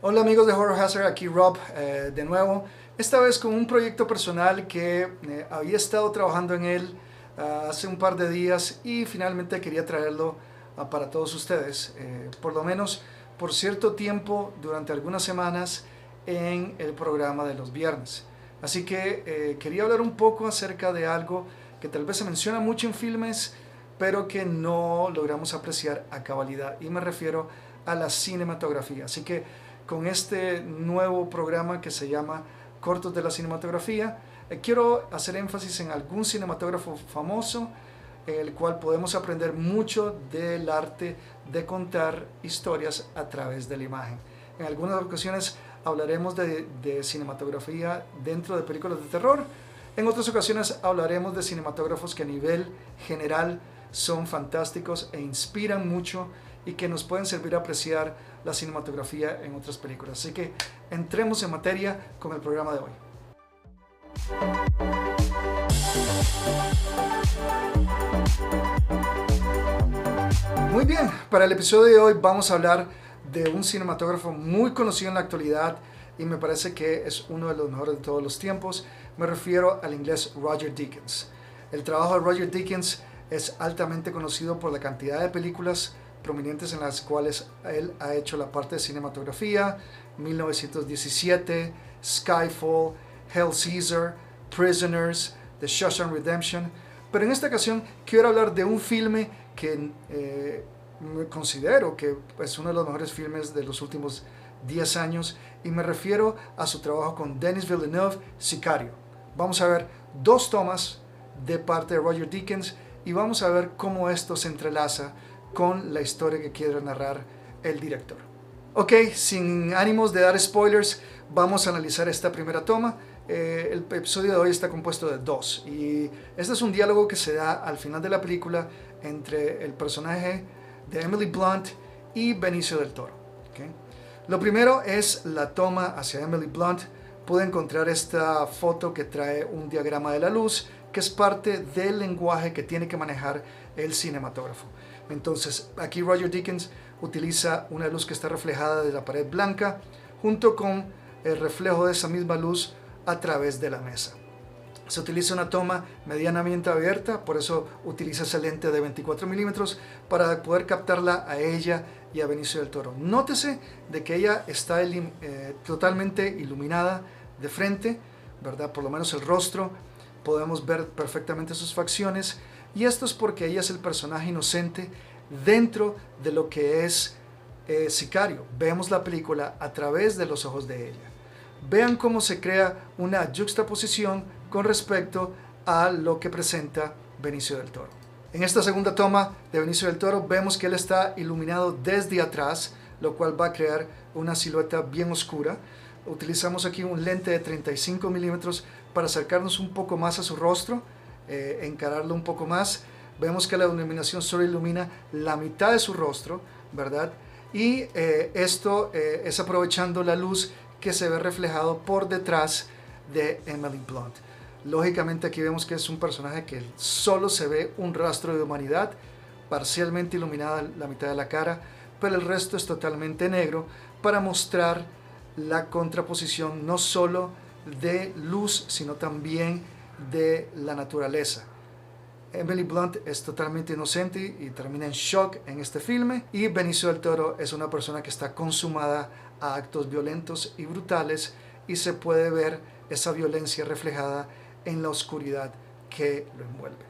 Hola amigos de Horror Hazard, aquí Rob eh, de nuevo, esta vez con un proyecto personal que eh, había estado trabajando en él uh, hace un par de días y finalmente quería traerlo uh, para todos ustedes, eh, por lo menos por cierto tiempo durante algunas semanas en el programa de los viernes. Así que quería hablar un poco acerca de algo que tal vez se menciona mucho en filmes, pero que no logramos apreciar a cabalidad y me refiero a la cinematografía. Así que con este nuevo programa que se llama Cortos de la Cinematografía. Eh, quiero hacer énfasis en algún cinematógrafo famoso, el cual podemos aprender mucho del arte de contar historias a través de la imagen. En algunas ocasiones hablaremos de, de cinematografía dentro de películas de terror, en otras ocasiones hablaremos de cinematógrafos que a nivel general son fantásticos e inspiran mucho y que nos pueden servir a apreciar la cinematografía en otras películas. Así que entremos en materia con el programa de hoy. Muy bien, para el episodio de hoy vamos a hablar de un cinematógrafo muy conocido en la actualidad y me parece que es uno de los mejores de todos los tiempos. Me refiero al inglés Roger Dickens. El trabajo de Roger Dickens es altamente conocido por la cantidad de películas prominentes en las cuales él ha hecho la parte de cinematografía, 1917, Skyfall, Hell Caesar, Prisoners, The Shawshank Redemption, pero en esta ocasión quiero hablar de un filme que eh, considero que es uno de los mejores filmes de los últimos 10 años y me refiero a su trabajo con Denis Villeneuve, Sicario. Vamos a ver dos tomas de parte de Roger Deakins y vamos a ver cómo esto se entrelaza con la historia que quiere narrar el director. Ok, sin ánimos de dar spoilers, vamos a analizar esta primera toma. Eh, el episodio de hoy está compuesto de dos y este es un diálogo que se da al final de la película entre el personaje de Emily Blunt y Benicio del Toro. Lo primero es la toma hacia Emily Blunt. Pude encontrar esta foto que trae un diagrama de la luz que es parte del lenguaje que tiene que manejar el cinematógrafo. Entonces, aquí Roger Dickens utiliza una luz que está reflejada de la pared blanca junto con el reflejo de esa misma luz a través de la mesa. Se utiliza una toma medianamente abierta, por eso utiliza ese lente de 24 milímetros para poder captarla a ella y a Benicio del Toro. Nótese de que ella está eh, totalmente iluminada de frente, ¿verdad? Por lo menos el rostro, podemos ver perfectamente sus facciones y esto es porque ella es el personaje inocente dentro de lo que es eh, Sicario. Vemos la película a través de los ojos de ella. Vean cómo se crea una juxtaposición con respecto a lo que presenta Benicio del Toro. En esta segunda toma de Benicio del Toro vemos que él está iluminado desde atrás, lo cual va a crear una silueta bien oscura. Utilizamos aquí un lente de 35 milímetros para acercarnos un poco más a su rostro, eh, encararlo un poco más. Vemos que la iluminación solo ilumina la mitad de su rostro, ¿verdad? Y eh, esto eh, es aprovechando la luz que se ve reflejado por detrás de Emily Blunt. Lógicamente aquí vemos que es un personaje que solo se ve un rastro de humanidad, parcialmente iluminada la mitad de la cara, pero el resto es totalmente negro para mostrar la contraposición no solo de luz, sino también de la naturaleza. Emily Blunt es totalmente inocente y termina en shock en este filme. Y Benicio del Toro es una persona que está consumada a actos violentos y brutales y se puede ver esa violencia reflejada en la oscuridad que lo envuelve.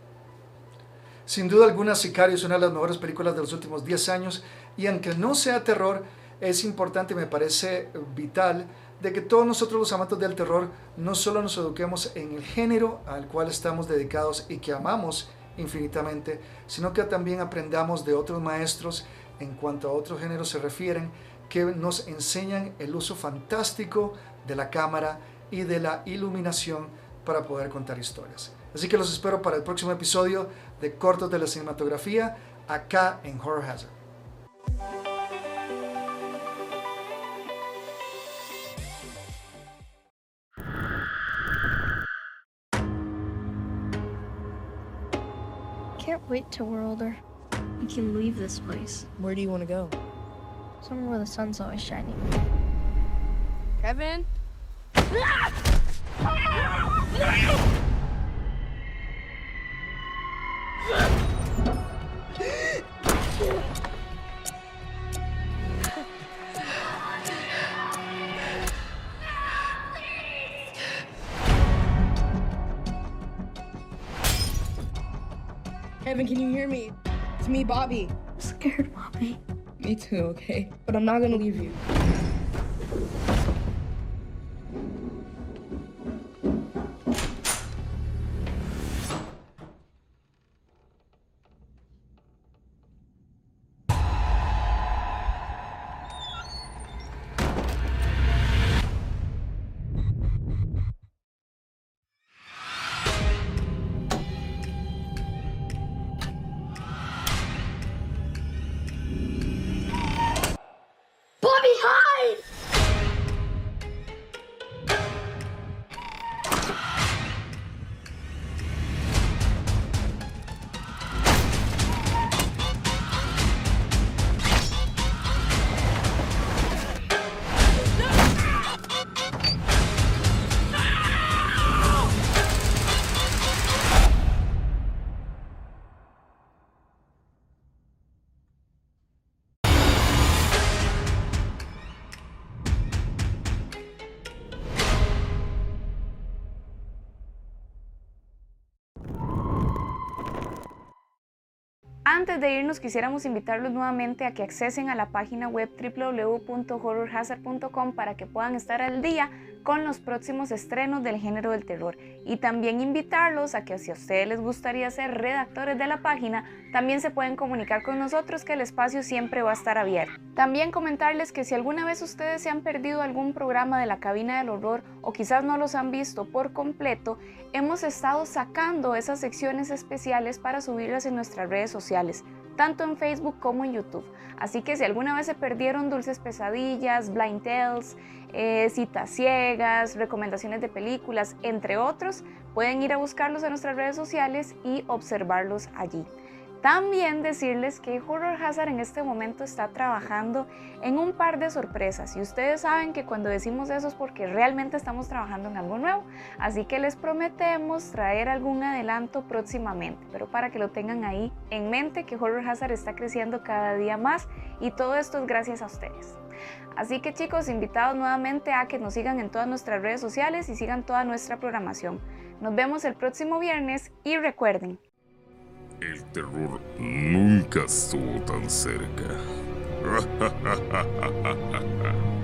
Sin duda alguna, Sicario es una de las mejores películas de los últimos 10 años y aunque no sea terror, es importante, me parece vital, de que todos nosotros los amantes del terror no solo nos eduquemos en el género al cual estamos dedicados y que amamos infinitamente, sino que también aprendamos de otros maestros en cuanto a otros géneros se refieren que nos enseñan el uso fantástico de la cámara y de la iluminación para poder contar historias. Así que los espero para el próximo episodio de Cortos de la Cinematografía acá en Horror Hazard. Wait till we're older. We can leave this place. Where do you want to go? Somewhere where the sun's always shining. Kevin? Kevin, can you hear me? It's me, Bobby. I'm scared, Bobby. Me too, okay? But I'm not gonna leave you. Antes de irnos quisiéramos invitarlos nuevamente a que accesen a la página web www.horrorhazard.com para que puedan estar al día con los próximos estrenos del género del terror y también invitarlos a que si a ustedes les gustaría ser redactores de la página, también se pueden comunicar con nosotros que el espacio siempre va a estar abierto. También comentarles que si alguna vez ustedes se han perdido algún programa de la cabina del horror o quizás no los han visto por completo, hemos estado sacando esas secciones especiales para subirlas en nuestras redes sociales tanto en Facebook como en YouTube. Así que si alguna vez se perdieron Dulces Pesadillas, Blind Tales, eh, citas ciegas, recomendaciones de películas, entre otros, pueden ir a buscarlos en nuestras redes sociales y observarlos allí. También decirles que Horror Hazard en este momento está trabajando en un par de sorpresas y ustedes saben que cuando decimos eso es porque realmente estamos trabajando en algo nuevo, así que les prometemos traer algún adelanto próximamente, pero para que lo tengan ahí en mente que Horror Hazard está creciendo cada día más y todo esto es gracias a ustedes. Así que chicos, invitados nuevamente a que nos sigan en todas nuestras redes sociales y sigan toda nuestra programación. Nos vemos el próximo viernes y recuerden, el terror nunca estuvo tan cerca.